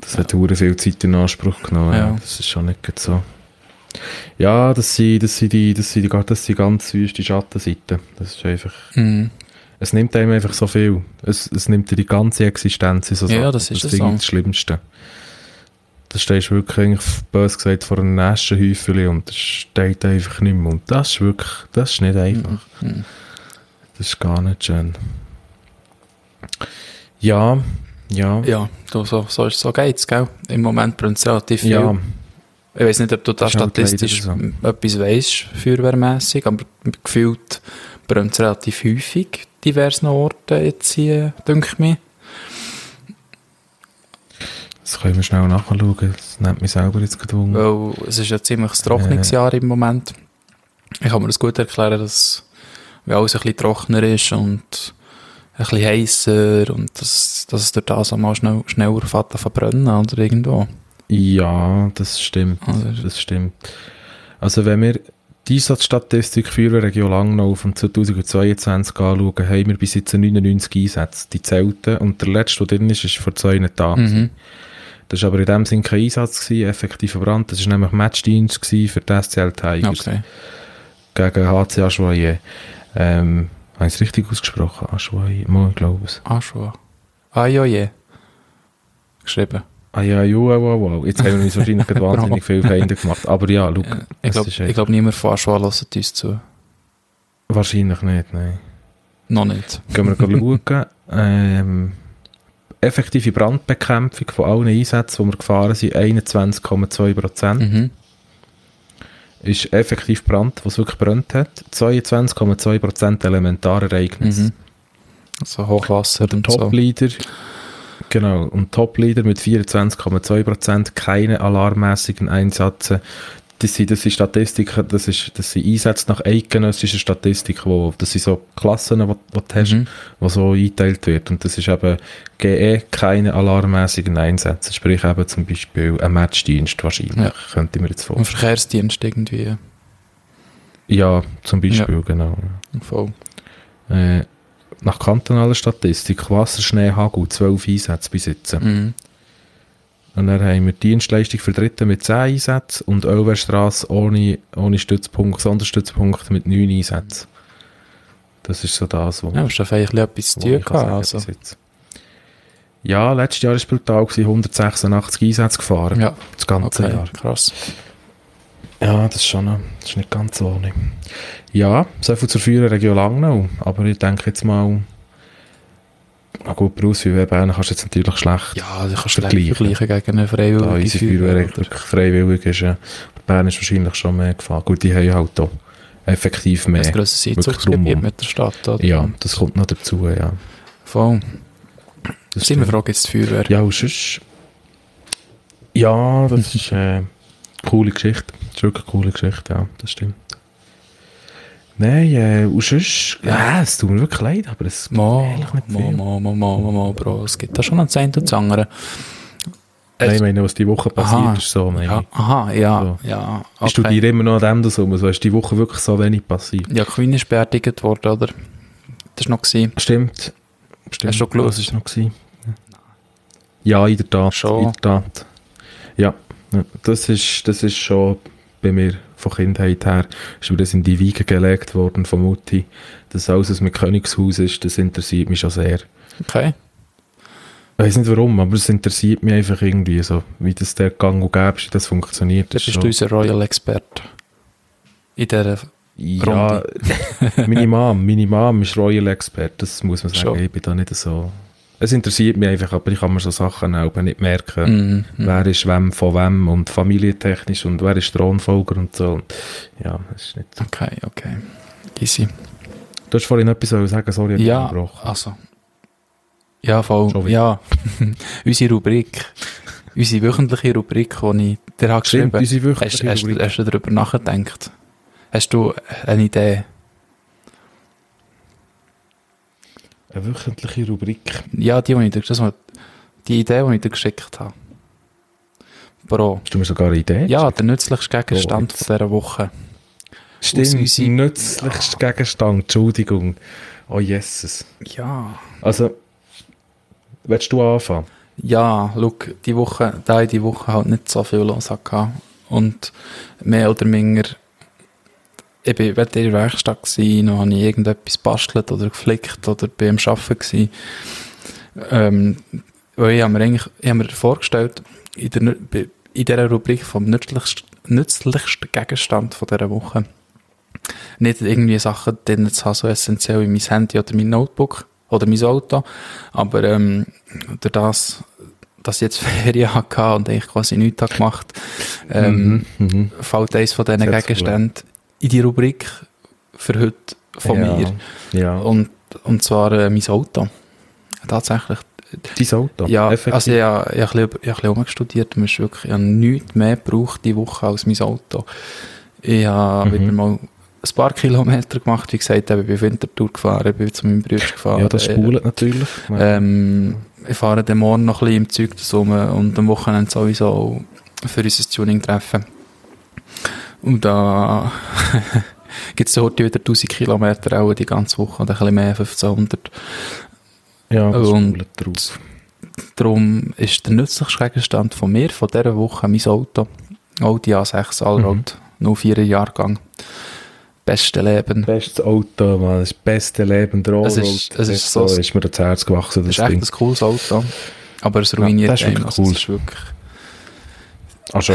Speaker 1: Das hat ja. viel Zeit in Anspruch genommen. Ja. Das ist schon nicht so. Ja, das sind, das sind, die, das sind, die, das sind ganz wüste Schattenseiten. Das ist einfach... Mhm. Es nimmt einem einfach so viel. Es, es nimmt dir die ganze Existenz. So
Speaker 2: ja, das ist das, so.
Speaker 1: das Schlimmste. Da stehst du wirklich, eigentlich, bös gesagt, vor einem Naschenhäufchen und das steht einfach nicht mehr. Und das ist wirklich, das ist nicht einfach. Mhm. Das ist gar nicht schön. Ja, ja.
Speaker 2: Ja, so, so, so, so geht es, gell? Im Moment brennt es relativ viel. Ja. Ich weiß nicht, ob du da halt statistisch so. etwas weißt, feuerwehrmässig, aber gefühlt brennt es relativ häufig diversen Orten jetzt hier, denke ich mir.
Speaker 1: Das können wir schnell nachschauen. Das nimmt mich selber jetzt gedwungen.
Speaker 2: Weil es ist ein ziemlich Trocknungsjahr äh. im Moment. Ich kann mir das gut erklären, dass wenn alles ein bisschen trockener ist und ein bisschen heißer und dass, dass es durch das mal schnell, schneller verbrennen oder irgendwo.
Speaker 1: Ja, das stimmt. Also, das stimmt. Also wenn wir die Einsatzstatistik für die Region Langnau von 2022 anschauen, haben wir bis jetzt 99 Einsätze. Die zählten und der letzte, der drin ist, ist vor zwei Tagen. Mhm. Das war aber in dem Sinne kein Einsatz, gewesen, effektiver Brand. Das war nämlich Matchdienst für die SCL Tigers. Okay. Gegen HC Aschwaye. Ähm, habe ich es richtig ausgesprochen? Aschwaye? Mal, ich glaube es.
Speaker 2: Aschwa. Ajoye. Geschrieben.
Speaker 1: Ah ja, ja, wow, wow. Jetzt haben wir uns wahrscheinlich [LAUGHS] wahnsinnig viele Feinde gemacht. Aber ja, schau.
Speaker 2: Ich glaube, glaub, niemand von Aschwa hört uns zu.
Speaker 1: Wahrscheinlich nicht, nein.
Speaker 2: Noch nicht.
Speaker 1: Gehen wir [LAUGHS] schauen. Ähm, effektive Brandbekämpfung von allen Einsätzen, die wir gefahren sind, 21,2 Prozent. Mhm. Ist effektiv Brand, was wirklich brennt hat. 22,2 Prozent Elementarereignis. Mhm.
Speaker 2: Also Hochwasser
Speaker 1: und, und Top-Leader. So. Genau, und Top-Leader mit 24,2%, keine alarmmäßigen Einsätze. Das sind, das sind Statistiken, das, ist, das sind Einsätze nach eidgenössischen Statistiken, wo, das sind so Klassen, die du hast, mhm. wo so eingeteilt wird. Und das ist eben GE, keine alarmmäßigen Einsätze. Sprich eben zum Beispiel ein Matchdienst wahrscheinlich, ja. könnte ich mir jetzt vorstellen.
Speaker 2: Ein Verkehrsdienst irgendwie.
Speaker 1: Ja, zum Beispiel, ja. genau.
Speaker 2: Voll.
Speaker 1: Äh, nach kantonaler Statistik Wasser, Schnee, Hagel, 12 Einsätze besitzen. Mhm. Und dann haben wir Dienstleistung für Dritte mit 10 Einsätzen und Ölwerstrasse ohne, ohne Stützpunkt, Sonderstützpunkt mit 9 Einsätzen. Das ist so das,
Speaker 2: was... Ja, hast du vielleicht etwas zu tun gehabt, also.
Speaker 1: Ja, letztes Jahr war es brutal, 186 Einsätze gefahren. Ja. Das ganze okay, Jahr.
Speaker 2: krass.
Speaker 1: Ja, das ist schon noch, das ist nicht ganz so ohne. Ja, so viel zur Feuerwehrregion Langnau. Aber ich denke jetzt mal, na gut, Berufsfeuerwehr Bern kannst du jetzt natürlich schlecht
Speaker 2: Ja, du kannst vergleichen. vergleichen gegen eine freiwillige
Speaker 1: ja, unsere Feuerwehr wirklich freiwillig ist. Ja. Bern ist wahrscheinlich schon mehr gefahren. Gut, die haben halt auch effektiv mehr.
Speaker 2: Ein grosses Einzugsgebiet mit der Stadt, oder?
Speaker 1: Ja, das kommt noch dazu, ja.
Speaker 2: Voll.
Speaker 1: Das
Speaker 2: Sind wir
Speaker 1: stimmt.
Speaker 2: froh, gibt es Feuerwehr?
Speaker 1: Ja, und sonst... Ja, das ist eine coole Geschichte. Das ist wirklich eine coole Geschichte, ja, das stimmt. Nein, äh, und sonst... Ja, es tut mir wirklich leid, aber es gibt
Speaker 2: Mo,
Speaker 1: eigentlich nicht
Speaker 2: mo,
Speaker 1: viel.
Speaker 2: mo, mo, mo, mo, mo, Bro, es gibt da schon ein Zehnt und das andere.
Speaker 1: Nein, ich meine, was die Woche passiert
Speaker 2: Aha.
Speaker 1: ist, so, meine
Speaker 2: Ja, aha, ja,
Speaker 1: So.
Speaker 2: ja.
Speaker 1: Ich studiere immer noch an dem das um, also ist die Woche wirklich so wenig passiert.
Speaker 2: Ja, Queen ist beerdigt worden, oder? Das war noch. Gewesen.
Speaker 1: Stimmt. Stimmt.
Speaker 2: Hast du geschaut?
Speaker 1: Das war noch. Gewesen. Ja, in der Tat.
Speaker 2: Schon.
Speaker 1: In der Tat. Ja, ja, das ist, das ist schon bei mir von Kindheit her, ist mir das in die Wiege gelegt worden von Mutti. Das alles, was mit Königshaus ist, das interessiert mich schon sehr.
Speaker 2: Okay.
Speaker 1: Ich weiß nicht warum, aber es interessiert mich einfach irgendwie so, wie das der Gang und Gäbe wie das funktioniert.
Speaker 2: Das
Speaker 1: ist
Speaker 2: bist
Speaker 1: schon-
Speaker 2: du unser Royal Expert. In dieser.
Speaker 1: Ja, [LAUGHS] meine Mom, meine Mom ist Royal Expert, das muss man sagen.
Speaker 2: Schon.
Speaker 1: Ich bin da nicht so... Es interessiert mich einfach, aber ich kann mir so Sachen auch nicht merken.
Speaker 2: Mhm, mhm.
Speaker 1: Wer ist wem von wem und familientechnisch und wer ist Thronfolger und so. Und ja, das ist nicht...
Speaker 2: Okay, okay. Easy.
Speaker 1: Du hast vorhin etwas sagen, sorry, ich
Speaker 2: Ja,
Speaker 1: unterbrochen.
Speaker 2: also. Ja, voll. Ja. [LAUGHS] unsere Rubrik. Unsere wöchentliche Rubrik, die ich dir habe geschrieben
Speaker 1: unsere
Speaker 2: Hast, hast, hast du darüber nachgedacht? Hast du eine Idee?
Speaker 1: Eine wöchentliche Rubrik.
Speaker 2: Ja, die, die, ich dir, das war die Idee, die ich dir geschickt habe. Bro.
Speaker 1: Hast du mir sogar eine Idee?
Speaker 2: Ja, der nützlichste Gegenstand
Speaker 1: Oh,
Speaker 2: von dieser Woche.
Speaker 1: Stimmt,
Speaker 2: unsere-
Speaker 1: nützlichster Gegenstand, Entschuldigung. Oh Jesus.
Speaker 2: Ja.
Speaker 1: Also, willst du anfangen?
Speaker 2: Ja, look, die Woche, da ich die Woche halt nicht so viel los hatte. Und mehr oder weniger, ich bin weder in der Werkstatt gewesen, noch habe ich irgendetwas bastelt oder geflickt oder bin am Arbeiten gewesen. Ähm, weil ich habe mir eigentlich, ich habe mir vorgestellt, in, der, in dieser Rubrik vom nützlichsten, nützlichsten Gegenstand von dieser Woche, nicht irgendwie Sachen drin zu haben, so essentiell wie mein Handy oder mein Notebook oder mein Auto, aber ähm, durch das, dass ich jetzt [LAUGHS] Ferien hatte und eigentlich quasi nichts habe gemacht ähm,
Speaker 1: Mhm, mhm.
Speaker 2: fällt eines von diesen Gegenständen in die Rubrik für heute von
Speaker 1: ja.
Speaker 2: mir.
Speaker 1: Ja.
Speaker 2: Und, und zwar äh, mein Auto. Tatsächlich.
Speaker 1: Dein Auto?
Speaker 2: Ja,
Speaker 1: Effektiv?
Speaker 2: also ich, habe- ich habe ein bisschen- ich habe rumgestudiert und wirklich, ich habe nichts mehr gebraucht diese Woche als mein Auto. Ich habe
Speaker 1: Mhm.
Speaker 2: wieder mal ein paar Kilometer gemacht, wie gesagt, ich bin auf Wintertour gefahren, ich bin zu meinem Bruder gefahren.
Speaker 1: ja, das
Speaker 2: Äh,
Speaker 1: spult natürlich.
Speaker 2: ähm, ich fahre den morgen noch ein bisschen im Zeug rum und am Wochenende sowieso für unser Tuning-Treffen. Und da [LAUGHS] gibt es heute wieder 1000 Kilometer auch die ganze Woche oder ein bisschen mehr, 1500.
Speaker 1: ja, das
Speaker 2: und-
Speaker 1: drauf.
Speaker 2: Darum ist der nützlichste Gegenstand von mir, von dieser Woche, mein Auto. Audi A6 Allroad, 04er Jahrgang. Beste Leben.
Speaker 1: Bestes Auto, man. Das beste Leben der
Speaker 2: Es ist-
Speaker 1: Allroad.
Speaker 2: es ist so-
Speaker 1: ist mir das Herz gewachsen,
Speaker 2: Das
Speaker 1: das,
Speaker 2: ist echt
Speaker 1: Ding.
Speaker 2: ein cooles Auto. Aber es ruiniert
Speaker 1: das ist wirklich
Speaker 2: Also,
Speaker 1: cool.
Speaker 2: es ist wirklich
Speaker 1: Also,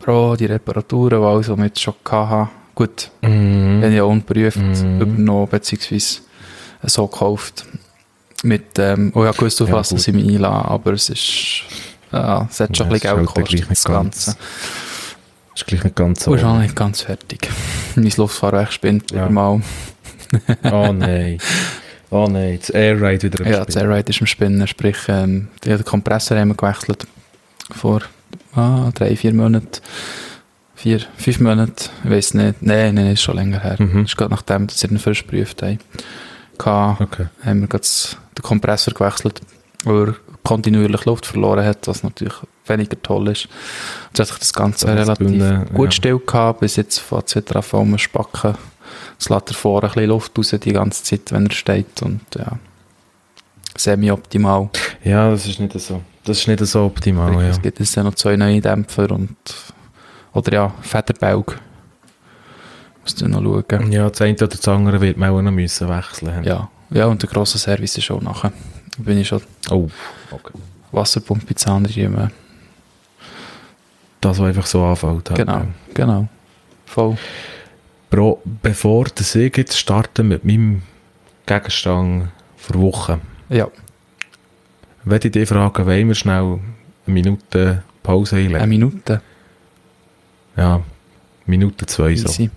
Speaker 2: Bro, die Reparaturen, alles, die wir jetzt schon hatten. Gut,
Speaker 1: mhm.
Speaker 2: habe ich ja unprüft
Speaker 1: Mhm.
Speaker 2: übernommen, beziehungsweise so gekauft. Mit, ähm, oh ja, gewusst, auf
Speaker 1: Ja,
Speaker 2: was ich mich einlasse, aber es ist, ja, es hat schon
Speaker 1: Ja,
Speaker 2: ein
Speaker 1: es
Speaker 2: bisschen Geld
Speaker 1: ist halt
Speaker 2: gekostet, das
Speaker 1: ganz
Speaker 2: Ganze.
Speaker 1: ist gleich nicht ganz so.
Speaker 2: Ist auch nicht ganz fertig. [LAUGHS] mein Luftfahrwerk spinnt
Speaker 1: Ja.
Speaker 2: wieder mal. [LAUGHS]
Speaker 1: Oh nein. Oh nein, das Airride wieder am
Speaker 2: Ja, das
Speaker 1: Spinnen.
Speaker 2: Airride ist am Spinnen, sprich, ähm, den Kompressor haben wir gewechselt. Vor ah, drei, vier Monaten. Vier, fünf Monate, ich weiß nicht. Nein, nein, ist schon länger her.
Speaker 1: Mhm.
Speaker 2: Das ist gerade nachdem, dass wir den frisch geprüft haben. Gehabt,
Speaker 1: Okay.
Speaker 2: haben wir den Kompressor gewechselt, weil er kontinuierlich Luft verloren hat, was natürlich weniger toll ist. Jetzt hat sich das Ganze
Speaker 1: Das
Speaker 2: relativ
Speaker 1: Bühne,
Speaker 2: gut
Speaker 1: ja.
Speaker 2: still gehabt, bis jetzt von wieder anfangen zu spacken. Es lässt er vorne ein bisschen Luft raus die ganze Zeit, wenn er steht und ja, semi-optimal.
Speaker 1: Ja, das ist nicht so. Das ist nicht so optimal, ja.
Speaker 2: Es gibt jetzt ja noch zwei neue Dämpfer und oder ja, Federbelg. Musst du noch schauen.
Speaker 1: Ja, das eine oder das andere wird man auch noch müssen wechseln.
Speaker 2: Ja, ja und der grosse Service ist auch nachher. Da bin ich schon
Speaker 1: Oh, okay.
Speaker 2: Wasserpumpe Zahnriemen.
Speaker 1: Das, was einfach so anfällt. halt,
Speaker 2: Genau, genau. Voll.
Speaker 1: Bro, bevor der ich jetzt starten mit meinem Gegenstand für Wochen,
Speaker 2: Ja,
Speaker 1: würde ich dich fragen, wollen wir schnell eine Minute Pause
Speaker 2: eine
Speaker 1: einlegen?
Speaker 2: Minute.
Speaker 1: Ja, Minute zwei so.
Speaker 2: Easy.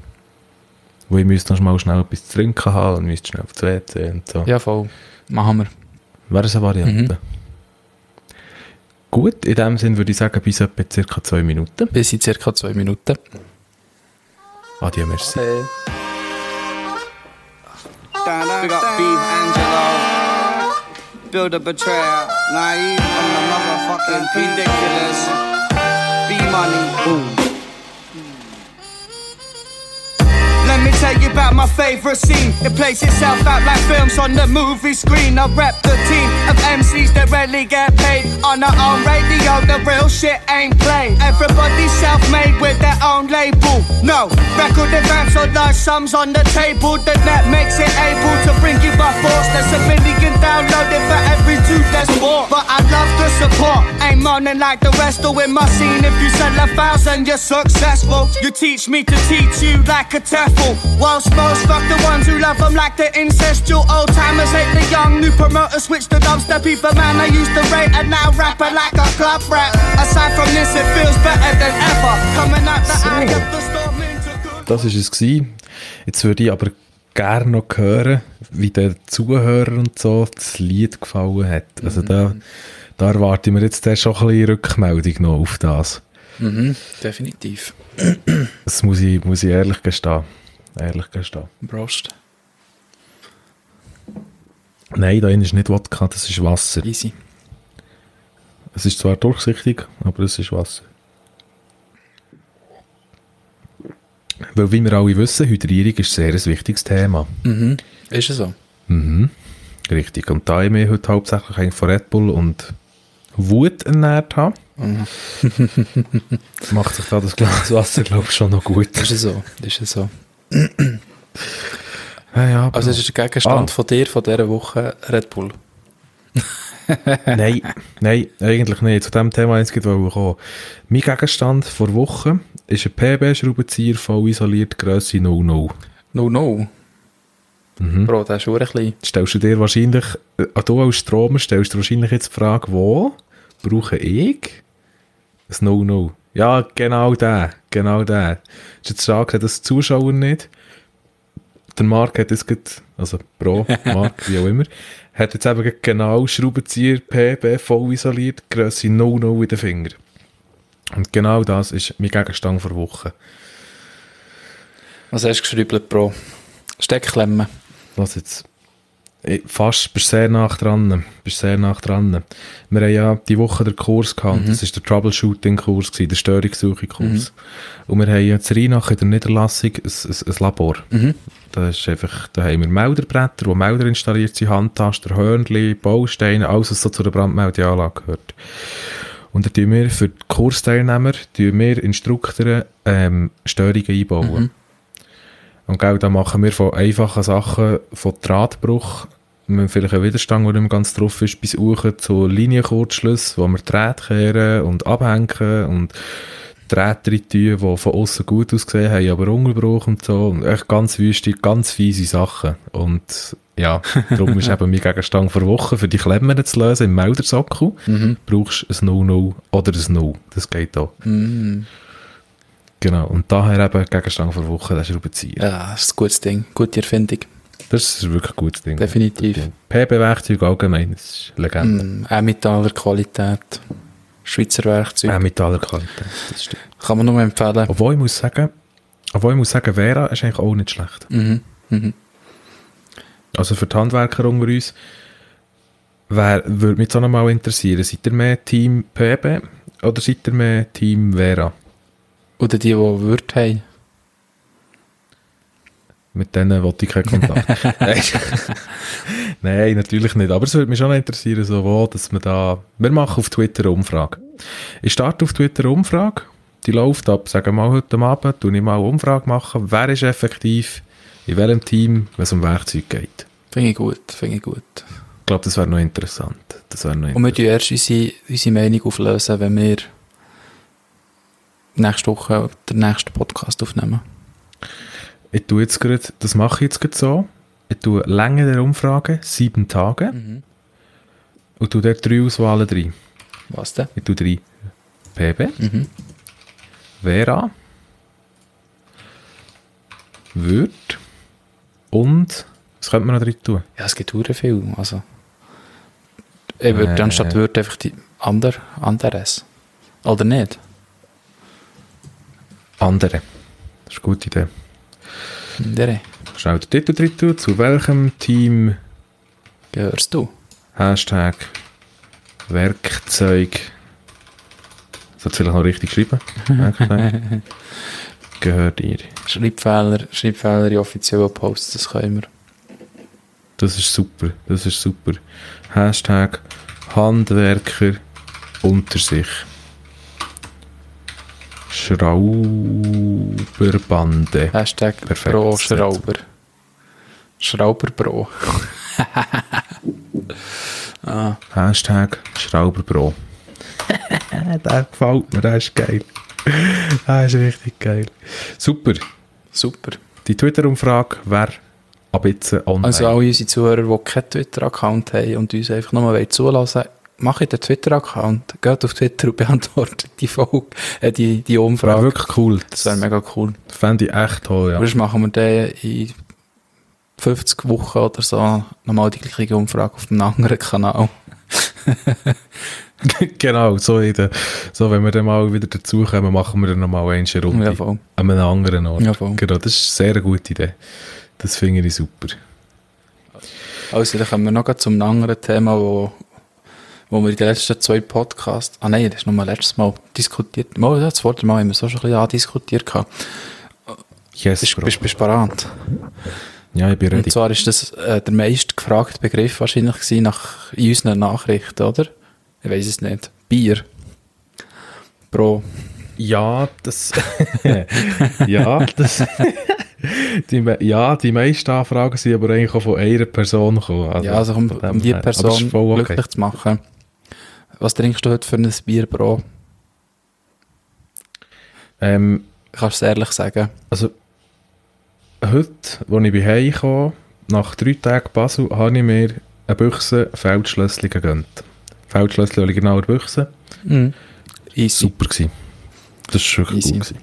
Speaker 1: wo ich müsste noch mal schnell etwas zu trinken haben und müsste schnell auf die WC und so.
Speaker 2: Ja, voll. Machen wir.
Speaker 1: Wäre das eine Variante? Gut, in dem Sinn würde ich sagen, bis etwa circa zwei Minuten.
Speaker 2: Bis in circa zwei Minuten.
Speaker 1: Adieu, merci.
Speaker 3: Angelo. Build a betrayer. Naive on the motherfucking ridiculous. B money. Boom. Tell you about my favorite scene. It plays itself out like films on the movie screen. I rep the team of MCs that rarely get paid. On our own radio, the real shit ain't played. Everybody's self made with their own label. No, record advance or large sums on the table. The net makes it able to bring you by force. There's a million downloaded for every two that's bought. But I love the support. Ain't moaning like the rest of in my scene. If you sell a thousand, you're successful. You teach me to teach you like a TEFL. Whilst most fuck the ones who love them like the incestual old timers hate the young new promoters switch the dubstep either man I used to rate and now rapper like a club rap. Aside from this, it feels better than ever. Coming out the eye of the storm into good.
Speaker 1: Das war es. Gewesen. Jetzt würde ich aber gerne noch hören, wie der Zuhörer und so das Lied gefallen hat. Also da, da erwarte ich mir jetzt schon ein bisschen Rückmeldung noch auf das.
Speaker 2: Mhm, definitiv.
Speaker 1: Das muss ich, muss ich ehrlich gestehen. Ehrlich gestehen.
Speaker 2: Prost.
Speaker 1: Nein, da ist nicht Wodka, das ist Wasser.
Speaker 2: Easy.
Speaker 1: Es ist zwar durchsichtig, aber es ist Wasser. Weil, wie wir alle wissen, Hydrierung ist sehr ein wichtiges Thema.
Speaker 2: Mhm. Ist es so?
Speaker 1: Mhm. Richtig. Und da ich mich heute hauptsächlich eigentlich von Red Bull und Wut ernährt habe, [LAUGHS] macht sich da das Glas Wasser, glaube ich, schon noch gut.
Speaker 2: Ist es so? Ist es so?
Speaker 1: Ja, ja,
Speaker 2: Also es ist der Gegenstand
Speaker 1: Ah.
Speaker 2: von dir von dieser Woche Red Bull. [LAUGHS]
Speaker 1: nein, nein, eigentlich nicht. Zu dem Thema jetzt geht kommen. Mein Gegenstand vor Wochen ist ein PB-Schraubenzieher voll isoliert, Grösse 00.
Speaker 2: No, no.
Speaker 1: Mhm.
Speaker 2: Bro, das ist schon ein bisschen...
Speaker 1: Stellst du dir wahrscheinlich, äh, du als Stromer stellst du wahrscheinlich jetzt die Frage, wo brauche ich ein No-No? Ja, genau der, genau der. Ist jetzt schade, das die Zuschauer nicht. Der Marc hat es gerade, also Pro, [LAUGHS] Marc, wie auch immer, hat jetzt eben genau Schraubenzieher PB voll isoliert, Grösse No-No in den Finger. Und genau das ist mein Gegenstand vor Woche.
Speaker 2: Was hast du geschrieben, Bro? Steckklemme.
Speaker 1: Was jetzt? Fast, bist sehr nach dran. Bist sehr nach dran. Wir haben ja die Woche den Kurs gehabt. Das war der Troubleshooting-Kurs, der Störungssuche-Kurs. Und wir haben zu Rheinach in der Niederlassung ein, ein, ein Labor. Da, ist einfach, da haben wir Melderbretter, wo Melder installiert sind, Handtaster, Hörnchen, Bausteine, alles, was so zu der Brandmeldeanlage gehört. Und da tun wir für die Kursteilnehmer, tun wir Instruktoren ähm, Störungen einbauen. Und gell, da machen wir von einfachen Sachen, von Drahtbruch, wir haben vielleicht einen Widerstand, der nicht mehr ganz drauf ist, bis hoch zu Linienkurzschluss, wo wir Drähte kehren und abhängen und Drähte rein tun, die von außen gut aussehen, haben aber Unterbruch und so. Und echt ganz wüste, ganz fiese Sachen. Und ja, [LAUGHS] darum ist eben mein Gegenstand vor Wochen, für die Klemmen zu lösen im Meldersockel, brauchst du ein No-No oder ein No. Das geht auch.
Speaker 2: Mhm.
Speaker 1: Genau. Und daher eben Gegenstand vor Wochen, der Schraubenzieher.
Speaker 2: Ja, das ist ein gutes Ding. Gute Erfindung.
Speaker 1: Das ist wirklich ein gutes Ding.
Speaker 2: Definitiv.
Speaker 1: PB-Werkzeug allgemein, das ist Legende.
Speaker 2: Mm, Emmentaler Qualität. Schweizer Werkzeug.
Speaker 1: Auch Metaller Qualität, das stimmt.
Speaker 2: Kann man nur empfehlen.
Speaker 1: Obwohl ich muss sagen, obwohl ich muss sagen, Vera ist eigentlich auch nicht schlecht.
Speaker 2: Mhm. Mhm.
Speaker 1: Also für die Handwerker unter uns, wer, würde mich jetzt auch noch mal interessieren, seid ihr mehr Team PB oder seid ihr mehr Team Vera?
Speaker 2: Oder die, die Würde haben.
Speaker 1: Mit denen wollte ich keinen Kontakt. [LAUGHS] Nein. Natürlich nicht. Aber es würde mich schon interessieren, so wo, dass wir da, wir machen auf Twitter eine Umfrage. Ich starte auf Twitter eine Umfrage, die läuft ab, sagen wir mal heute Abend, tue ich mal eine Umfrage machen, wer ist effektiv, in welchem Team, wenn es um Werkzeug geht.
Speaker 2: Finde ich gut. Finde ich gut.
Speaker 1: Ich glaube, das wäre noch interessant. Das wäre noch
Speaker 2: Und wir tun erst unsere, unsere Meinung auflösen, wenn wir nächste Woche den nächsten Podcast aufnehmen.
Speaker 1: Ich tue jetzt gerade, das mache ich jetzt gerade so, ich tue Länge der Umfrage, sieben Tage,
Speaker 2: Mhm.
Speaker 1: und tue dort drei Auswahlen drin.
Speaker 2: Was denn?
Speaker 1: Ich tue drei PB,
Speaker 2: Mhm.
Speaker 1: Vera, Würd und was könnte man noch drin tun?
Speaker 2: Ja, es gibt hure viel. Also, ich würde
Speaker 1: Äh.
Speaker 2: anstatt Word einfach die ander, anderes. Oder nicht?
Speaker 1: Andere. Das ist eine gute Idee.
Speaker 2: Andere.
Speaker 1: Schnell den Titel drin. Zu welchem Team
Speaker 2: Gehörst du?
Speaker 1: Hashtag Werkzeug. Sollte vielleicht noch richtig. Werkzeug. [LAUGHS] Gehört ihr.
Speaker 2: Schreibfehler, Schreibfehler in offiziellen Posts, das können wir.
Speaker 1: Das ist super. Das ist super. Hashtag Handwerker unter sich. Schrauberbande.
Speaker 2: Hashtag
Speaker 1: Perfekt.
Speaker 2: Pro Schrauber. Schrauber Pro. [LAUGHS] ah,
Speaker 1: Hashtag Schrauberbro. [LAUGHS] der gefällt mir, der ist geil. Der ist richtig geil. Super.
Speaker 2: super.
Speaker 1: Die Twitter-Umfrage wäre ab jetzt online.
Speaker 2: Also alle unsere Zuhörer, die keinen Twitter-Account haben und uns einfach nur zulassen wollen, macht den Twitter-Account, geht auf Twitter und [LAUGHS] beantwortet die Frage, äh, die, die
Speaker 1: wäre
Speaker 2: Umfrage.
Speaker 1: wirklich cool.
Speaker 2: Das wäre mega cool.
Speaker 1: Fände ich echt toll, ja.
Speaker 2: Sonst machen wir den in 50 Wochen oder so nochmal die gleiche Umfrage auf einem anderen Kanal. [LAUGHS]
Speaker 1: genau, so, in der, so wenn wir dann mal wieder dazukommen, machen wir dann nochmal eine Runde.
Speaker 2: Ja, voll.
Speaker 1: An einem anderen Ort.
Speaker 2: Ja, voll.
Speaker 1: Genau, das ist eine sehr gute Idee. Das finde ich super.
Speaker 2: Also, dann kommen wir noch zum anderen Thema, wo, wo wir in den letzten zwei Podcasts, ah nein, das ist noch mal letztes Mal diskutiert, mal, das zweite Mal haben wir so schon ein bisschen andiskutiert gehabt.
Speaker 1: Yes,
Speaker 2: Bist,
Speaker 1: Bro.
Speaker 2: bist, bist bereit?
Speaker 1: Ja, ich bin ready.
Speaker 2: Und zwar ist das äh, der meist gefragte Begriff wahrscheinlich gewesen nach in unseren Nachrichten, oder? Ich weiß es nicht. Bier. Pro.
Speaker 1: Ja, das. [LAUGHS] ja, das. [LAUGHS] die, ja, die meisten Anfragen sind aber eigentlich auch von einer Person gekommen.
Speaker 2: ja, also um, um die Person
Speaker 1: okay.
Speaker 2: glücklich zu machen. Was trinkst du heute für ein Bier, Bro?
Speaker 1: Ähm,
Speaker 2: Kannst du es ehrlich sagen?
Speaker 1: also, heute, als ich bin heimgekommen nach drei Tagen Basel, habe ich mir eine Büchse Feldschlössli gegönnt. Feldschlössli original Büchse.
Speaker 2: Mhm. Easy.
Speaker 1: Super gewesen. Das ist wirklich
Speaker 2: Easy.
Speaker 1: gut gewesen.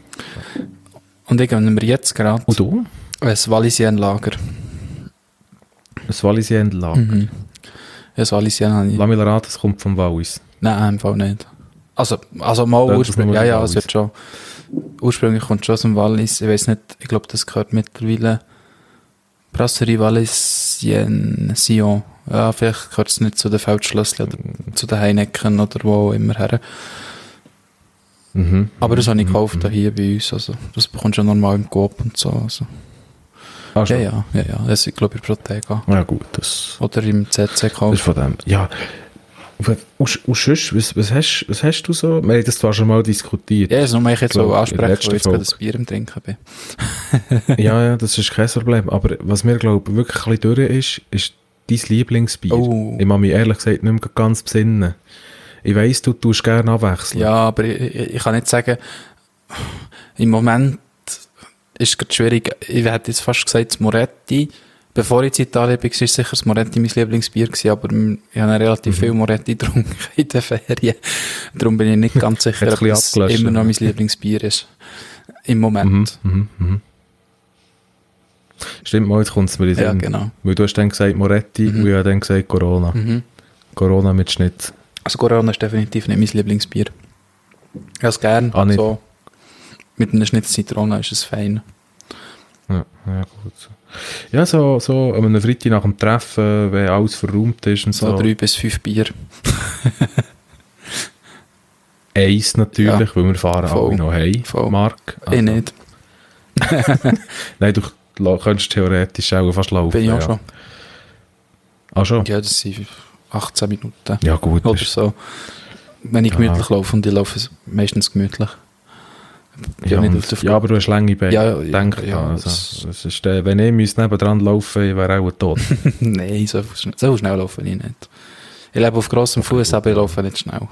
Speaker 2: Und ich gönne mir jetzt gerade
Speaker 1: Und du?
Speaker 2: ein Wallisien-Lager.
Speaker 1: Ein Wallisien-Lager.
Speaker 2: Mhm. Ja, das Wallisien habe ich...
Speaker 1: Lass mich raten, es kommt vom Wallis.
Speaker 2: Nein, im Fall nicht. Also, also mal
Speaker 1: es
Speaker 2: ursprünglich, ja, ja, es wird schon, ursprünglich kommt es schon aus dem Wallis, ich weiß nicht, ich glaube, das gehört mittlerweile Brasserie Wallisien, Sion, ja, vielleicht gehört es nicht zu den Feldschlösschen oder zu den Heineken oder wo auch immer her.
Speaker 1: Mhm.
Speaker 2: Aber das habe ich
Speaker 1: Mhm.
Speaker 2: gekauft hier bei uns, also, das bekommst du ja normal im Coop und so, also.
Speaker 1: Ah,
Speaker 2: Ja, ja, ja, ja, das ist, glaube ich, Protega.
Speaker 1: Ja gut, das,
Speaker 2: Oder im CC
Speaker 1: das ist von dem. Ja. Und, und, sonst, was, was, hast, was hast du so? Wir haben das zwar schon mal diskutiert.
Speaker 2: Ja, das muss ich jetzt so ansprechen, weil ich gerade ein Bier im Trinken bin. [LAUGHS]
Speaker 1: ja, ja, das ist kein Problem. Aber was mir, glaube ich, wirklich ein bisschen durch ist, ist dein Lieblingsbier.
Speaker 2: Oh.
Speaker 1: Ich kann mich ehrlich gesagt nicht mehr ganz besinnen. Ich weiss, du tust gerne abwechseln.
Speaker 2: Ja, aber ich, ich, ich kann nicht sagen, im Moment ist gerade schwierig. Ich hätte jetzt fast gesagt, das Moretti. Bevor ich in Italien war, war sicher das Moretti mein Lieblingsbier gewesen, aber ich habe relativ
Speaker 1: Mhm.
Speaker 2: viel Moretti [LAUGHS] getrunken in den Ferien. Darum bin ich nicht ganz sicher, ob es immer noch mein Lieblingsbier ist. Im
Speaker 1: Mhm,
Speaker 2: Moment.
Speaker 1: mhm, mhm. Stimmt mal, jetzt kommt es mir in den
Speaker 2: Ja, genau.
Speaker 1: Weil du hast dann gesagt Moretti und ich habe dann gesagt Corona.
Speaker 2: Mhm.
Speaker 1: Corona mit Schnitz.
Speaker 2: Also Corona ist definitiv nicht mein Lieblingsbier. Ich habe es gern.
Speaker 1: Ah,
Speaker 2: so. Mit einer Schnitz Zitrone ist es fein.
Speaker 1: Ja, ja gut. So. Ja, so, so an einem Freitag nach dem Treffen, wenn alles verräumt ist und
Speaker 2: So
Speaker 1: so.
Speaker 2: drei bis fünf Bier. [LAUGHS]
Speaker 1: Eins natürlich, weil wir fahren
Speaker 2: Voll.
Speaker 1: alle noch heim,
Speaker 2: Voll.
Speaker 1: Mark.
Speaker 2: Ich Eh, nicht. [LAUGHS]
Speaker 1: Nein, du könntest theoretisch auch fast laufen.
Speaker 2: Bin ich auch
Speaker 1: ja.
Speaker 2: schon.
Speaker 1: Ah, schon?
Speaker 2: Ja, das sind 18 Minuten.
Speaker 1: Ja, gut.
Speaker 2: Oder so. Wenn ich
Speaker 1: Ja.
Speaker 2: gemütlich laufe und ich laufe meistens gemütlich.
Speaker 1: Ja, und, ja, aber du hast lange Beine.
Speaker 2: Ja, ja, ja, das-
Speaker 1: also, das ist, äh, wenn ich müsste nebendran laufen ich wäre auch tot. [LAUGHS]
Speaker 2: Nein, so, so schnell laufe ich nicht. Ich lebe auf grossem Fuß, aber ich laufe nicht schnell. [LAUGHS]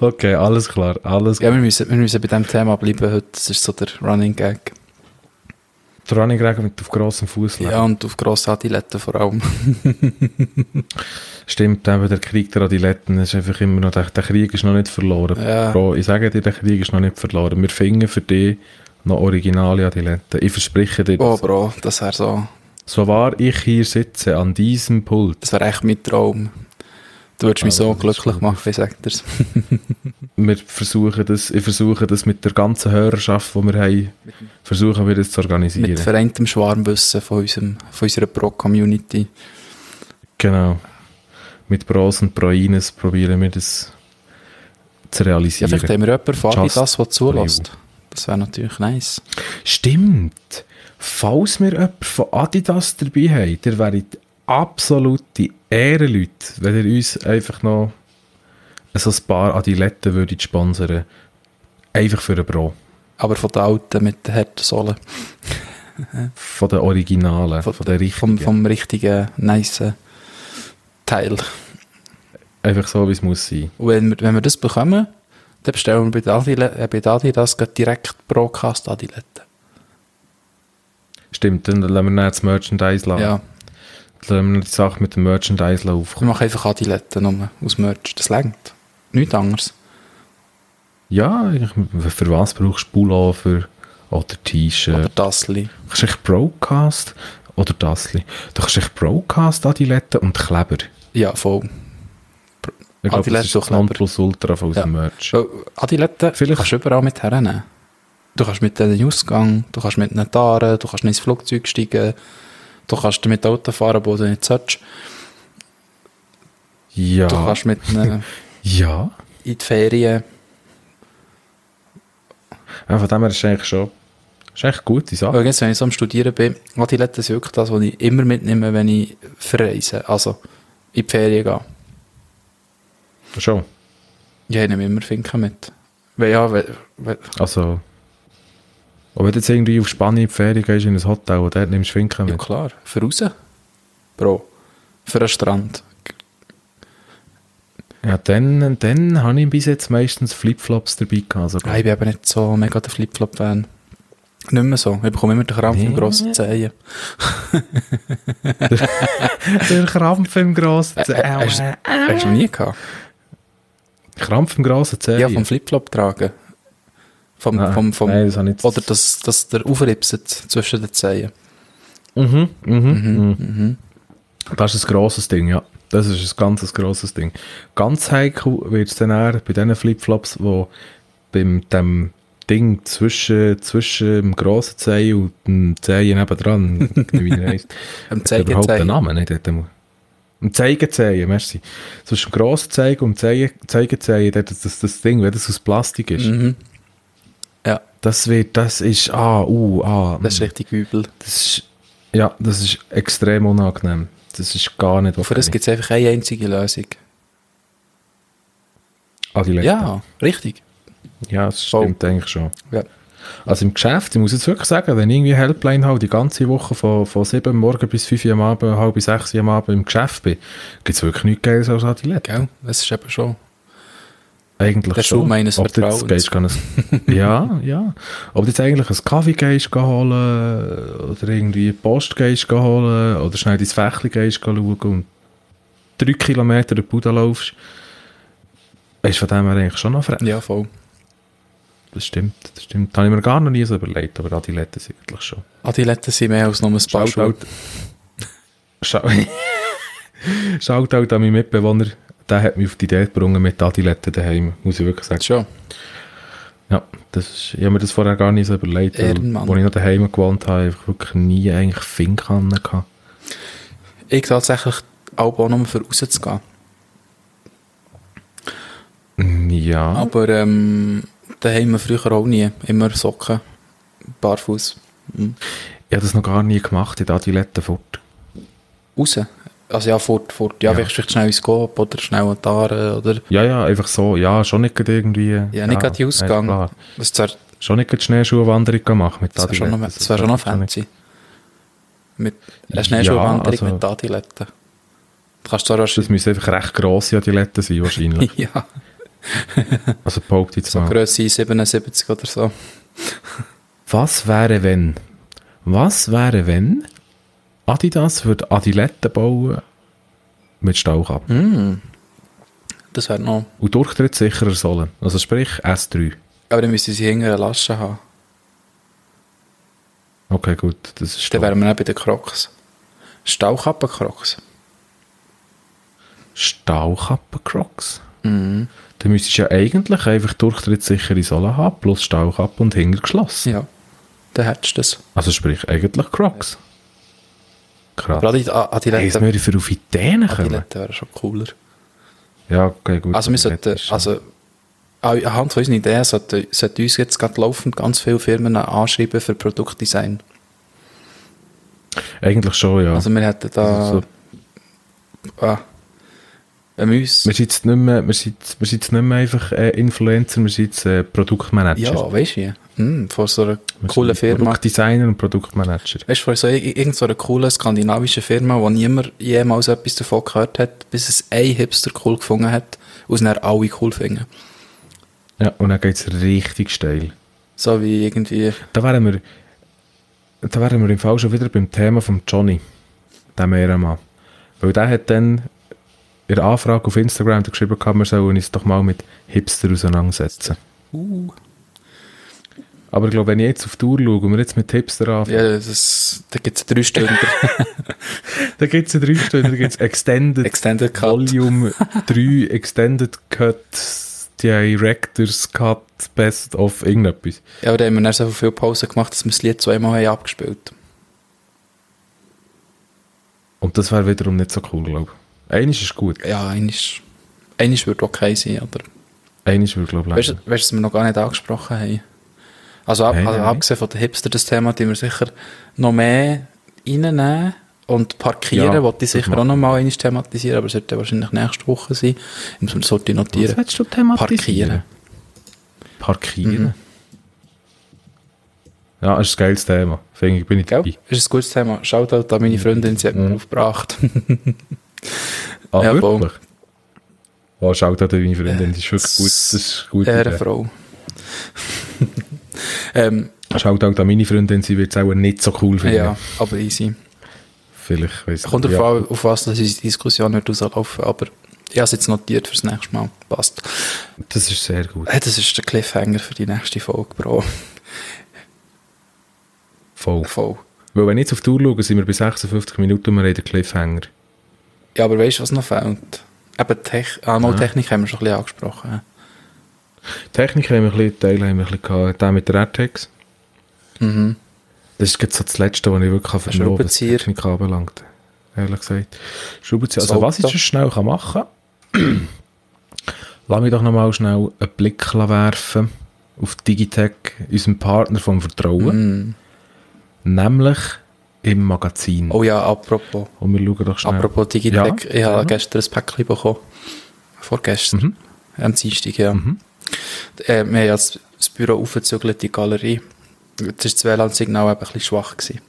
Speaker 1: Okay, alles klar. Alles
Speaker 2: Ja, wir müssen, wir müssen bei diesem Thema bleiben heute. Das ist so der Running Gag.
Speaker 1: Der Running Regen mit auf grossem Fuß
Speaker 2: Ja, und auf grossen Adiletten vor allem. [LAUGHS]
Speaker 1: Stimmt, eben der Krieg der Adiletten ist einfach immer noch, der, der Krieg ist noch nicht verloren.
Speaker 2: Ja.
Speaker 1: Bro, ich sage dir, der Krieg ist noch nicht verloren. Wir finden für dich noch originale Adiletten. Ich verspreche dir
Speaker 2: Oh,
Speaker 1: das.
Speaker 2: Bro, das wäre so.
Speaker 1: So wahr ich hier sitze, an diesem Pult,
Speaker 2: Das wäre echt mein Traum. Du würdest mich
Speaker 1: Also,
Speaker 2: so glücklich machen, ich sag dir's. [LAUGHS] [LAUGHS]
Speaker 1: wir versuchen das, ich versuche das mit der ganzen Hörerschaft, die wir haben, versuchen wir das zu organisieren.
Speaker 2: Mit vereintem Schwarmwissen von, unserem, von unserer Pro-Community.
Speaker 1: Genau. Mit Pros und Proines probieren wir das zu
Speaker 2: Ja,
Speaker 1: realisieren.
Speaker 2: vielleicht haben wir jemanden von
Speaker 1: Just
Speaker 2: Adidas, der zulässt. Das wäre natürlich nice.
Speaker 1: Stimmt. Falls wir jemanden von Adidas dabei haben, der wäre absolute Ehrenleute, wenn ihr uns einfach noch so ein paar Adiletten würdet sponsern. Einfach für einen Pro.
Speaker 2: Aber von den Alten mit den harten Sohlen.
Speaker 1: Von den Originalen, von, den richtigen.
Speaker 2: Vom, vom richtigen, nice Teil.
Speaker 1: Einfach so, wie es muss sein.
Speaker 2: Und wenn wir, wenn wir das bekommen, dann bestellen wir bei Adile- äh, bei Adidas direkt Procast Adiletten.
Speaker 1: Stimmt, dann lassen wir das Merchandise lassen.
Speaker 2: Ja,
Speaker 1: Dann lassen wir die Sache mit dem Merchandise
Speaker 2: wir
Speaker 1: aufkommen.
Speaker 2: machen einfach Adiletten nur aus Merch. Das längt. Nichts anderes.
Speaker 1: Ja, für was brauchst du Pullover oder T-Shirt?
Speaker 2: Oder Tassli.
Speaker 1: Du kannst echt Broadcast oder Dasli. Du kannst echt Broadcast Adiletten und Kleber.
Speaker 2: Ja, voll.
Speaker 1: Ich glaube, das ist
Speaker 2: Kleber.
Speaker 1: Nonplusultra von unserem
Speaker 2: Ja.
Speaker 1: Merch.
Speaker 2: Oh, Adiletten
Speaker 1: Vielleicht-
Speaker 2: kannst du überall mit hernehmen. Du kannst mit in den Ausgang, du kannst mit ihnen fahren, du kannst ins Flugzeug steigen, du kannst damit Auto fahren, wo du nicht sollst.
Speaker 1: Ja.
Speaker 2: Du kannst mit ihnen [LAUGHS]
Speaker 1: ja.
Speaker 2: in die Ferien.
Speaker 1: ja. Von dem her ist es eigentlich schon ist eigentlich eine gute Sache.
Speaker 2: Jetzt, wenn ich so am Studieren bin, Adiletten sind wirklich das, was ich immer mitnehme, wenn ich verreise. Also in die Ferien gehe.
Speaker 1: Schon.
Speaker 2: Ja, ich nehme immer Finken mit. Weil ja, weil, weil,
Speaker 1: Also, und wenn du jetzt irgendwie auf Spanien in die Ferien gehst, in ein Hotel, und dort nimmst du Finken
Speaker 2: ja
Speaker 1: mit.
Speaker 2: klar, für raus. Bro. Für einen Strand.
Speaker 1: Ja, dann, dann habe ich bis jetzt meistens Flipflops dabei gehabt. Sogar.
Speaker 2: Ja, ich bin eben nicht so mega der Flipflop-Fan. Nicht mehr so. Ich bekomme immer den Krampf im
Speaker 1: Nee.
Speaker 2: grossen Zehen. [LAUGHS]
Speaker 1: Der Krampf im grossen
Speaker 2: Äh, äh, hast, hast du nie gehabt?
Speaker 1: Krampf im grossen Zeh.
Speaker 2: Ja, vom Flipflop tragen. Vom,
Speaker 1: Nein,
Speaker 2: vom, vom,
Speaker 1: nein, das habe ich nicht.
Speaker 2: Oder dass, dass der aufripset zwischen den Zehen.
Speaker 1: Mhm, mhm, mhm.
Speaker 2: Mhm.
Speaker 1: Das ist ein grosses Ding, ja. Das ist ein ganz grosses Ding. Ganz heikel wird es dann eher bei diesen Flipflops, wo beim dem Ding zwischen, zwischen dem grossen Zeh und dem Zeh nebendran, wie er heisst. [LAUGHS]
Speaker 2: Am
Speaker 1: er überhaupt einen Namen? Nicht? Hat Ein Zeigezehen, merci. Zwischen dem grossen Zeh und dem Zeige- Zeigezehen, dort das, das, das Ding, wenn das aus Plastik ist,
Speaker 2: Mhm. Ja,
Speaker 1: das wird, das ist, ah, uh, ah.
Speaker 2: das ist richtig übel.
Speaker 1: Das ist, ja, das ist extrem unangenehm. Das ist gar nicht
Speaker 2: Für das gibt es einfach eine einzige Lösung.
Speaker 1: Adiletten.
Speaker 2: Ja, richtig.
Speaker 1: Ja, das
Speaker 2: Voll.
Speaker 1: stimmt eigentlich schon.
Speaker 2: Ja.
Speaker 1: Also im Geschäft, ich muss jetzt wirklich sagen, wenn ich irgendwie Helpline habe, die ganze Woche von, von 7 Uhr morgens bis 5 Uhr am Abend, halb 6 Uhr am Abend im Geschäft bin, gibt es wirklich nichts Geiles als Adiletten.
Speaker 2: Gell? Das ist eben schon.
Speaker 1: Eigentlich
Speaker 2: Der
Speaker 1: schon.
Speaker 2: Schuh meines Vertrauens.
Speaker 1: gehst, kann es- [LAUGHS] ja, ja. Ob du jetzt eigentlich einen Kaffee gehst holen oder irgendwie Post gehst holen oder schnell dein Fächli gehst schauen und drei Kilometer durch Bude laufst, ist von dem her eigentlich schon noch frech.
Speaker 2: Ja, voll.
Speaker 1: Das stimmt, das stimmt. Das habe ich mir gar noch nie so überlegt, aber Adiletten sind eigentlich schon.
Speaker 2: Adiletten sind mehr als nur ein paar Schuhe.
Speaker 1: Shoutout. Schau- [LAUGHS] Shoutout an meinen Mitbewohner, der hat mich auf die Idee gebracht mit Adiletten daheim, muss ich wirklich sagen.
Speaker 2: Schon.
Speaker 1: Ja, das ist, ich habe mir das vorher gar nicht so überlegt,
Speaker 2: Ehrenmann.
Speaker 1: als ich noch daheim gewohnt habe, habe ich wirklich nie eigentlich Finkannen gehabt.
Speaker 2: Ich tatsächlich auch nur für rauszugehen.
Speaker 1: Ja,
Speaker 2: Aber ähm, daheim früher auch nie. Immer Socken, barfuß. Mhm.
Speaker 1: ich habe das noch gar nie gemacht, in die Adiletten fort.
Speaker 2: Raus. Also ja, fort, fort. Ja,
Speaker 1: Ja.
Speaker 2: vielleicht schnell ins Coop oder schnell an die Aare oder...
Speaker 1: Ja, ja, einfach so, ja, schon nicht irgendwie...
Speaker 2: Ja, nicht gerade die Ausgang.
Speaker 1: klar.
Speaker 2: Das wäre
Speaker 1: Schon nicht gerade Schneeschuhwanderung gemacht mit
Speaker 2: das wär schon, noch-
Speaker 1: Adiletten.
Speaker 2: das wär schon noch fancy. Mit einer Schneeschuhwanderung
Speaker 1: Ja, also-
Speaker 2: mit Adiletten. Du kannst zwar
Speaker 1: Das müssen einfach recht grosse Adiletten sein, [LAUGHS] wahrscheinlich.
Speaker 2: ja, [LAUGHS]
Speaker 1: Also ich jetzt
Speaker 2: so
Speaker 1: mal.
Speaker 2: Grösse 77 oder so.
Speaker 1: Was wäre, wenn? Was wäre, wenn Adidas würde Adiletten bauen mit Staukappen
Speaker 2: Mm. Das wäre noch...
Speaker 1: und durchtrittsicherer Sohlen? Also sprich S3.
Speaker 2: Aber dann müssen sie hinter eine Lasche haben.
Speaker 1: Okay, gut, das ist
Speaker 2: Dann wären wir auch bei den Crocs. Staukappen-Crocs.
Speaker 1: Stahlkappen-Crocs.
Speaker 2: Mhm.
Speaker 1: Dann müsstest du ja eigentlich einfach durchtrittssichere Sohlen haben, plus Stahlkappe und hinter geschlossen.
Speaker 2: Ja. Dann hättest du das.
Speaker 1: Also sprich, eigentlich Crocs. Krass.
Speaker 2: Aber Adi- A-
Speaker 1: Hey, jetzt
Speaker 2: Adiletten
Speaker 1: würde ich für auf Ideen kommen.
Speaker 2: Adiletten wären schon cooler.
Speaker 1: Ja, okay, gut.
Speaker 2: Also wir sollten, also an- anhand von unseren Ideen sollten, sollten uns jetzt gerade laufend ganz viele Firmen anschreiben für Produktdesign.
Speaker 1: Eigentlich schon, ja.
Speaker 2: Also wir hätten da
Speaker 1: Also
Speaker 2: ah, wir uns,
Speaker 1: wir sind jetzt nicht mehr, wir sind, wir sind jetzt nicht mehr einfach äh, Influencer, wir sind jetzt äh, Produktmanager.
Speaker 2: ja, weißt du wie? Hm, von so einer
Speaker 1: Wir
Speaker 2: coolen Firma.
Speaker 1: Produktdesigner und Produktmanager.
Speaker 2: Weißt du, von so ir- irgend so einer coolen skandinavischen Firma, wo niemand jemals etwas davon gehört hat, bis es ein Hipster cool gefunden hat und es dann alle cool finden.
Speaker 1: Ja, und dann geht es richtig steil.
Speaker 2: So wie irgendwie,
Speaker 1: Da wären wir, da wären wir im Fall schon wieder beim Thema von Johnny, dem Ehrenmann. Weil der hat dann in der Anfrage auf Instagram geschrieben, gehabt, wir sollen uns doch mal mit Hipster auseinandersetzen.
Speaker 2: uh,
Speaker 1: Aber ich glaube, wenn ich jetzt auf die Tour schaue und wir jetzt mit Hipster anfangen,
Speaker 2: ja, das, da gibt es drei Stunden
Speaker 1: dann gibt es [LAUGHS] drei Stunden, da gibt es Extended
Speaker 2: Extended Cut.
Speaker 1: Volume 3, Extended Cut, Director's Cut, Best of irgendetwas.
Speaker 2: Ja, aber da haben wir dann so viel Pause gemacht, dass wir das Lied zweimal haben abgespielt
Speaker 1: Und das wäre wiederum nicht so cool, glaube ich. Eines ist gut,
Speaker 2: Ja, eines, eines würde okay sein, aber
Speaker 1: eines würde, glaube ich,
Speaker 2: weißt du,
Speaker 1: länger.
Speaker 2: weißt du, was wir noch gar nicht angesprochen haben? Also, ab,
Speaker 1: Nein,
Speaker 2: also
Speaker 1: nein.
Speaker 2: abgesehen von den Hipster, das Thema, die wir sicher noch mehr reinnehmen und parkieren,
Speaker 1: Ja,
Speaker 2: wollte ich
Speaker 1: das
Speaker 2: sicher auch noch mal einmal thematisieren, aber es ja wahrscheinlich nächste Woche sein. Ich muss mir das heute notieren.
Speaker 1: Was willst du thematisieren?
Speaker 2: Parkieren.
Speaker 1: Parkieren?
Speaker 2: Mhm.
Speaker 1: Ja, das ist ein geiles Thema. Finde ich, bin ich
Speaker 2: Gell?
Speaker 1: dabei.
Speaker 2: Ist ein gutes Thema. Schaut halt an meine Freundin, sie hat mir
Speaker 1: Mhm.
Speaker 2: aufgebracht. [LAUGHS]
Speaker 1: Ah,
Speaker 2: Ja,
Speaker 1: wirklich? Oh, schaut an deine Freundin, das ist wirklich gut. Das ist gut.
Speaker 2: Ehrenfrau. [LAUGHS] ähm,
Speaker 1: Schaut auch an meine Freundin, sie wird es auch nicht so cool finden.
Speaker 2: ja, aber easy.
Speaker 1: Vielleicht, weiss
Speaker 2: Kommt darauf an, auf was das unsere Diskussion wird rauslaufen, aber ich habe es jetzt notiert fürs nächste Mal. Passt.
Speaker 1: Das ist sehr gut.
Speaker 2: Das ist der Cliffhanger für die nächste Folge, Bro.
Speaker 1: Voll.
Speaker 2: Voll.
Speaker 1: Weil wenn ich jetzt auf die Uhr schaue, sind wir bei 56 Minuten und wir haben den Cliffhanger.
Speaker 2: Ja, aber weißt du, was noch fehlt? Eben Tech ah, mal
Speaker 1: Ja.
Speaker 2: Technik haben wir schon ein bisschen angesprochen.
Speaker 1: Technik haben wir ein bisschen, Teil haben wir ein bisschen gehabt, der mit der AirTags.
Speaker 2: Mhm.
Speaker 1: Das ist jetzt so das Letzte, was ich wirklich verstehen kann, was. Technik anbelangt. Ehrlich gesagt. Schraubenzieher. Also was ich schon schnell kann machen kann, [CLEARS THROAT] lass mich doch noch mal schnell einen Blick werfen auf Digitech, unserem Partner vom Vertrauen,
Speaker 2: Mm.
Speaker 1: nämlich im Magazin.
Speaker 2: Oh ja, apropos.
Speaker 1: Und wir schauen doch schnell.
Speaker 2: Apropos Digitech,
Speaker 1: Ja,
Speaker 2: ich habe gestern ein Päckchen bekommen. Vorgestern.
Speaker 1: Mhm.
Speaker 2: Am Dienstag, ja.
Speaker 1: Mhm.
Speaker 2: Äh, wir haben ja das, Büro aufgezügelt, die Galerie. Jetzt war das WLAN-Signal ein bisschen schwach. Gewesen.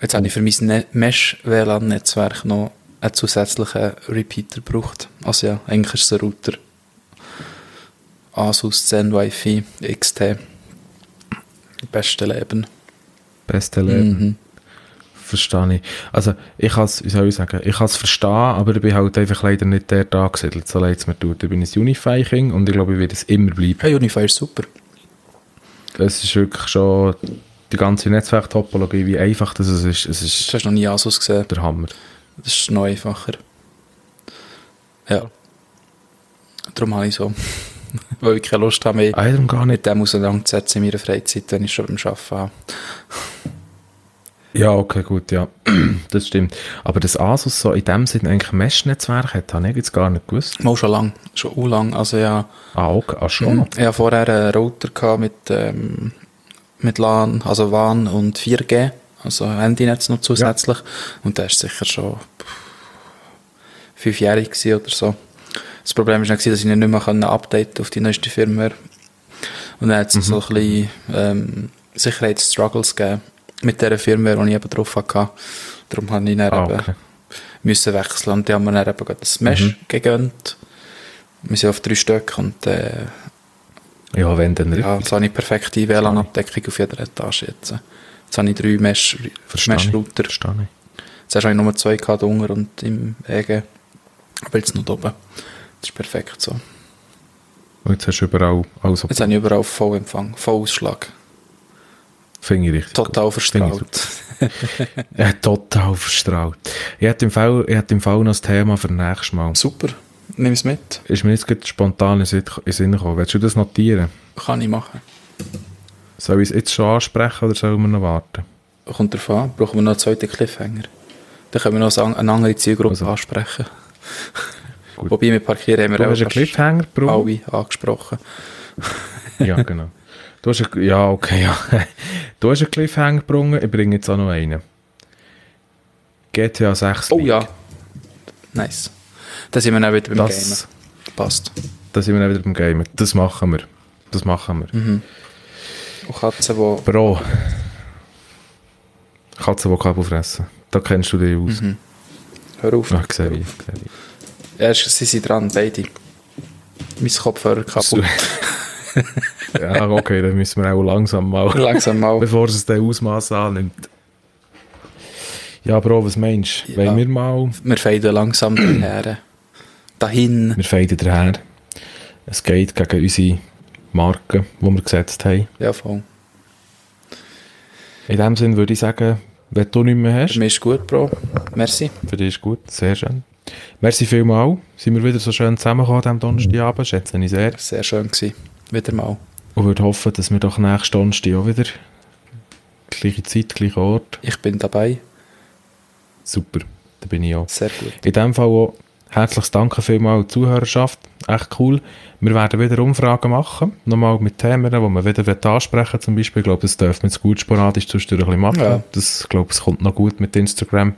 Speaker 2: Jetzt habe ich für mein ne Mesh-WLAN-Netzwerk noch einen zusätzlichen Repeater gebraucht. Also ja, eigentlich ist es ein Router. Asus Zen Wi-Fi XT. Beste Leben.
Speaker 1: Beste Leben.
Speaker 2: Mhm.
Speaker 1: Verstehe ich. Also, ich kann es, wie soll ich sagen, ich kann es verstehen, aber ich bin halt einfach leider nicht der da angesiedelt, so leid es mir tut. Ich bin ein Unify-King und ich glaube, ich werde es immer bleiben.
Speaker 2: Hey, Unify ist super.
Speaker 1: Es ist wirklich schon die ganze Netzwerktopologie, wie einfach das ist. Es ist
Speaker 2: Das hast du noch nie Asus gesehen.
Speaker 1: der Hammer.
Speaker 2: Das ist noch einfacher. Ja. Darum habe ich so. [LAUGHS] Weil ich keine Lust habe, mich
Speaker 1: Ah, gar nicht.
Speaker 2: mit dem auseinanderzusetzen in meiner Freizeit, wenn ich schon beim Arbeiten habe.
Speaker 1: Ja, okay, gut, ja. [CLEARS THROAT] das stimmt. Aber das Asus so in dem Sinne eigentlich ein Mesh-Netzwerk hat, habe ich jetzt gar nicht gewusst.
Speaker 2: Mal schon lang. Schon u lang. Also ja.
Speaker 1: Ah, okay. Ah, schon?
Speaker 2: Ich hatte vorher einen Router mit, ähm, mit LAN, also WAN und 4G. Also Handynetz noch zusätzlich. Und der ist sicher schon fünfjährig oder so. Das Problem war dass ich ihn nicht mehr updaten auf die neueste Firmware. Und dann hat es so ein bisschen ähm, Sicherheitsstruggles gegeben mit dieser Firmware, die ich eben drauf hatte. Darum habe ich dann
Speaker 1: Ah,
Speaker 2: eben
Speaker 1: okay.
Speaker 2: müssen wechseln. Und die haben mir dann eben das Mesh gegönnt. Wir sind auf drei Stück und äh,
Speaker 1: Ja, wenn dann
Speaker 2: ja,
Speaker 1: richtig.
Speaker 2: jetzt habe ich perfekte WLAN-Abdeckung auf jeder Etage jetzt. Jetzt habe ich drei Mesh-. Mesh-Router.
Speaker 1: Ich.
Speaker 2: Zuerst habe ich nur zwei gehabt, unten und im EG. Aber jetzt noch oben. Das ist perfekt so.
Speaker 1: Und jetzt hast du überall alles
Speaker 2: Jetzt habe ich überall Vollempfang, Vollausschlag.
Speaker 1: Finde ich richtig
Speaker 2: Total
Speaker 1: gut.
Speaker 2: Verstrahlt. [LAUGHS]
Speaker 1: Ja, total verstrahlt. Ich hätte im Fall, ich hätte im Fall noch das Thema für nächstes Mal.
Speaker 2: Super. Nimm es mit.
Speaker 1: Ist mir jetzt spontan in den Sinn gekommen. Willst du das notieren?
Speaker 2: Kann ich machen.
Speaker 1: Soll ich es jetzt schon ansprechen oder sollen wir noch warten?
Speaker 2: Kommt drauf an. Brauchen wir noch einen zweiten Cliffhanger. Dann können wir noch eine andere Zielgruppe
Speaker 1: Also.
Speaker 2: ansprechen.
Speaker 1: Gut.
Speaker 2: Wobei mit Parkieren haben wir
Speaker 1: Du
Speaker 2: auch
Speaker 1: hast einen Cliffhanger
Speaker 2: alle angesprochen.
Speaker 1: Ja, genau. Du hast einen, ja, okay, ja. [LAUGHS] Du hast einen Cliffhanger gebrungen, ich bringe jetzt auch noch einen. GTA 6
Speaker 2: Oh
Speaker 1: League.
Speaker 2: ja. Nice. Dann sind wir dann wieder beim
Speaker 1: Das,
Speaker 2: Gamen. Passt.
Speaker 1: da sind wir dann wieder beim Gamen. Das machen wir. Das machen wir.
Speaker 2: Mhm. Und Katzen, die...
Speaker 1: Bro. Katzen, die Kabel fressen. Da kennst du dich aus.
Speaker 2: Mhm. Hör auf.
Speaker 1: Ach, sehe ich, sehe ich.
Speaker 2: Ja, sie sind dran, beide. Mein Kopfhörer kaputt. [LAUGHS]
Speaker 1: Ja, okay, dann müssen wir auch langsam mal, [LAUGHS]
Speaker 2: Langsam mal.
Speaker 1: bevor es den Ausmaß annimmt. Ja, Bro, was meinst du?
Speaker 2: Ja.
Speaker 1: Wollen wir mal...
Speaker 2: Wir faden langsam daher. [CLEARS THROAT] Dahin.
Speaker 1: Wir faden daher. Es geht gegen unsere Marken, die wir gesetzt haben.
Speaker 2: Ja, voll.
Speaker 1: In dem Sinne würde ich sagen, wenn du nichts mehr hast,
Speaker 2: Für mich ist gut, Bro. Merci.
Speaker 1: für dich ist gut, sehr schön. Merci vielmals, sind wir wieder so schön zusammengekommen am Donnerstagabend, schätze ich sehr.
Speaker 2: Sehr schön gewesen. Wieder mal.
Speaker 1: Und würde hoffen, dass wir doch nächsten Donnerstag auch wieder gleiche Zeit, gleicher Ort.
Speaker 2: Ich bin dabei.
Speaker 1: Super, da bin ich auch.
Speaker 2: Sehr gut.
Speaker 1: In dem Fall auch herzliches Danke vielmals an die Zuhörerschaft. Echt cool. Wir werden wieder Umfragen machen. Nochmal mit Themen, die wir wieder ansprechen wollen. Zum Beispiel, ich glaube, das dürfen wir jetzt gut sporadisch zwischendurch ein bisschen machen.
Speaker 2: Ja.
Speaker 1: Das, ich glaube, es kommt noch gut mit Instagram.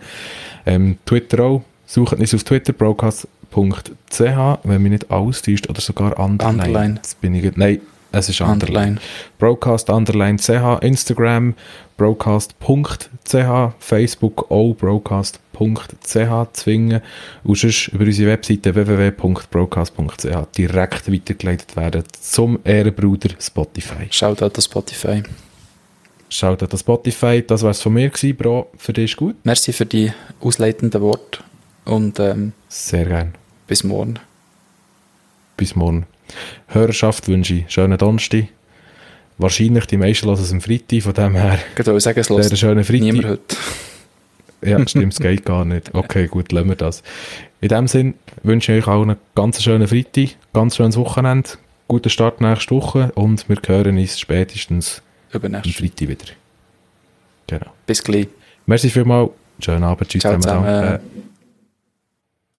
Speaker 1: Ähm, Twitter auch. Sucht uns auf Twitter, broadcast.ch, wenn mich nicht alles täuscht, oder sogar Underline.
Speaker 2: Underline.
Speaker 1: Jetzt bin ich, nein, es ist Underline.
Speaker 2: Underline.
Speaker 1: Broadcast Underline CH, Instagram broadcast.ch, Facebook auch broadcast.ch zwingen und sonst über unsere Webseite www.broadcast.ch direkt weitergeleitet werden zum Ehrenbruder Spotify.
Speaker 2: Schaut an Spotify.
Speaker 1: Schaut an Spotify, das war es von mir gewesen, Bro, für dich ist gut?
Speaker 2: Merci für die ausleitenden Worte. Und ähm,
Speaker 1: Sehr gern.
Speaker 2: bis morgen.
Speaker 1: Bis morgen. Hörerschaft wünsche ich schönen Donnerstag. Wahrscheinlich die meisten hören es am Freitag, von dem her
Speaker 2: Ich wollte sagen, es hört
Speaker 1: schönen Freitag.
Speaker 2: niemand heute.
Speaker 1: Ja, stimmt, es geht gar nicht. Okay, gut, lassen wir das. In dem Sinn wünsche ich euch allen einen ganz schönen Freitag, ganz schönes Wochenende, guten Start nächste Woche und wir hören uns spätestens am. Freitag wieder. Genau.
Speaker 2: Bis gleich.
Speaker 1: Merci vielmals, schönen Abend, tschüss
Speaker 2: Ciao zusammen.
Speaker 1: zusammen.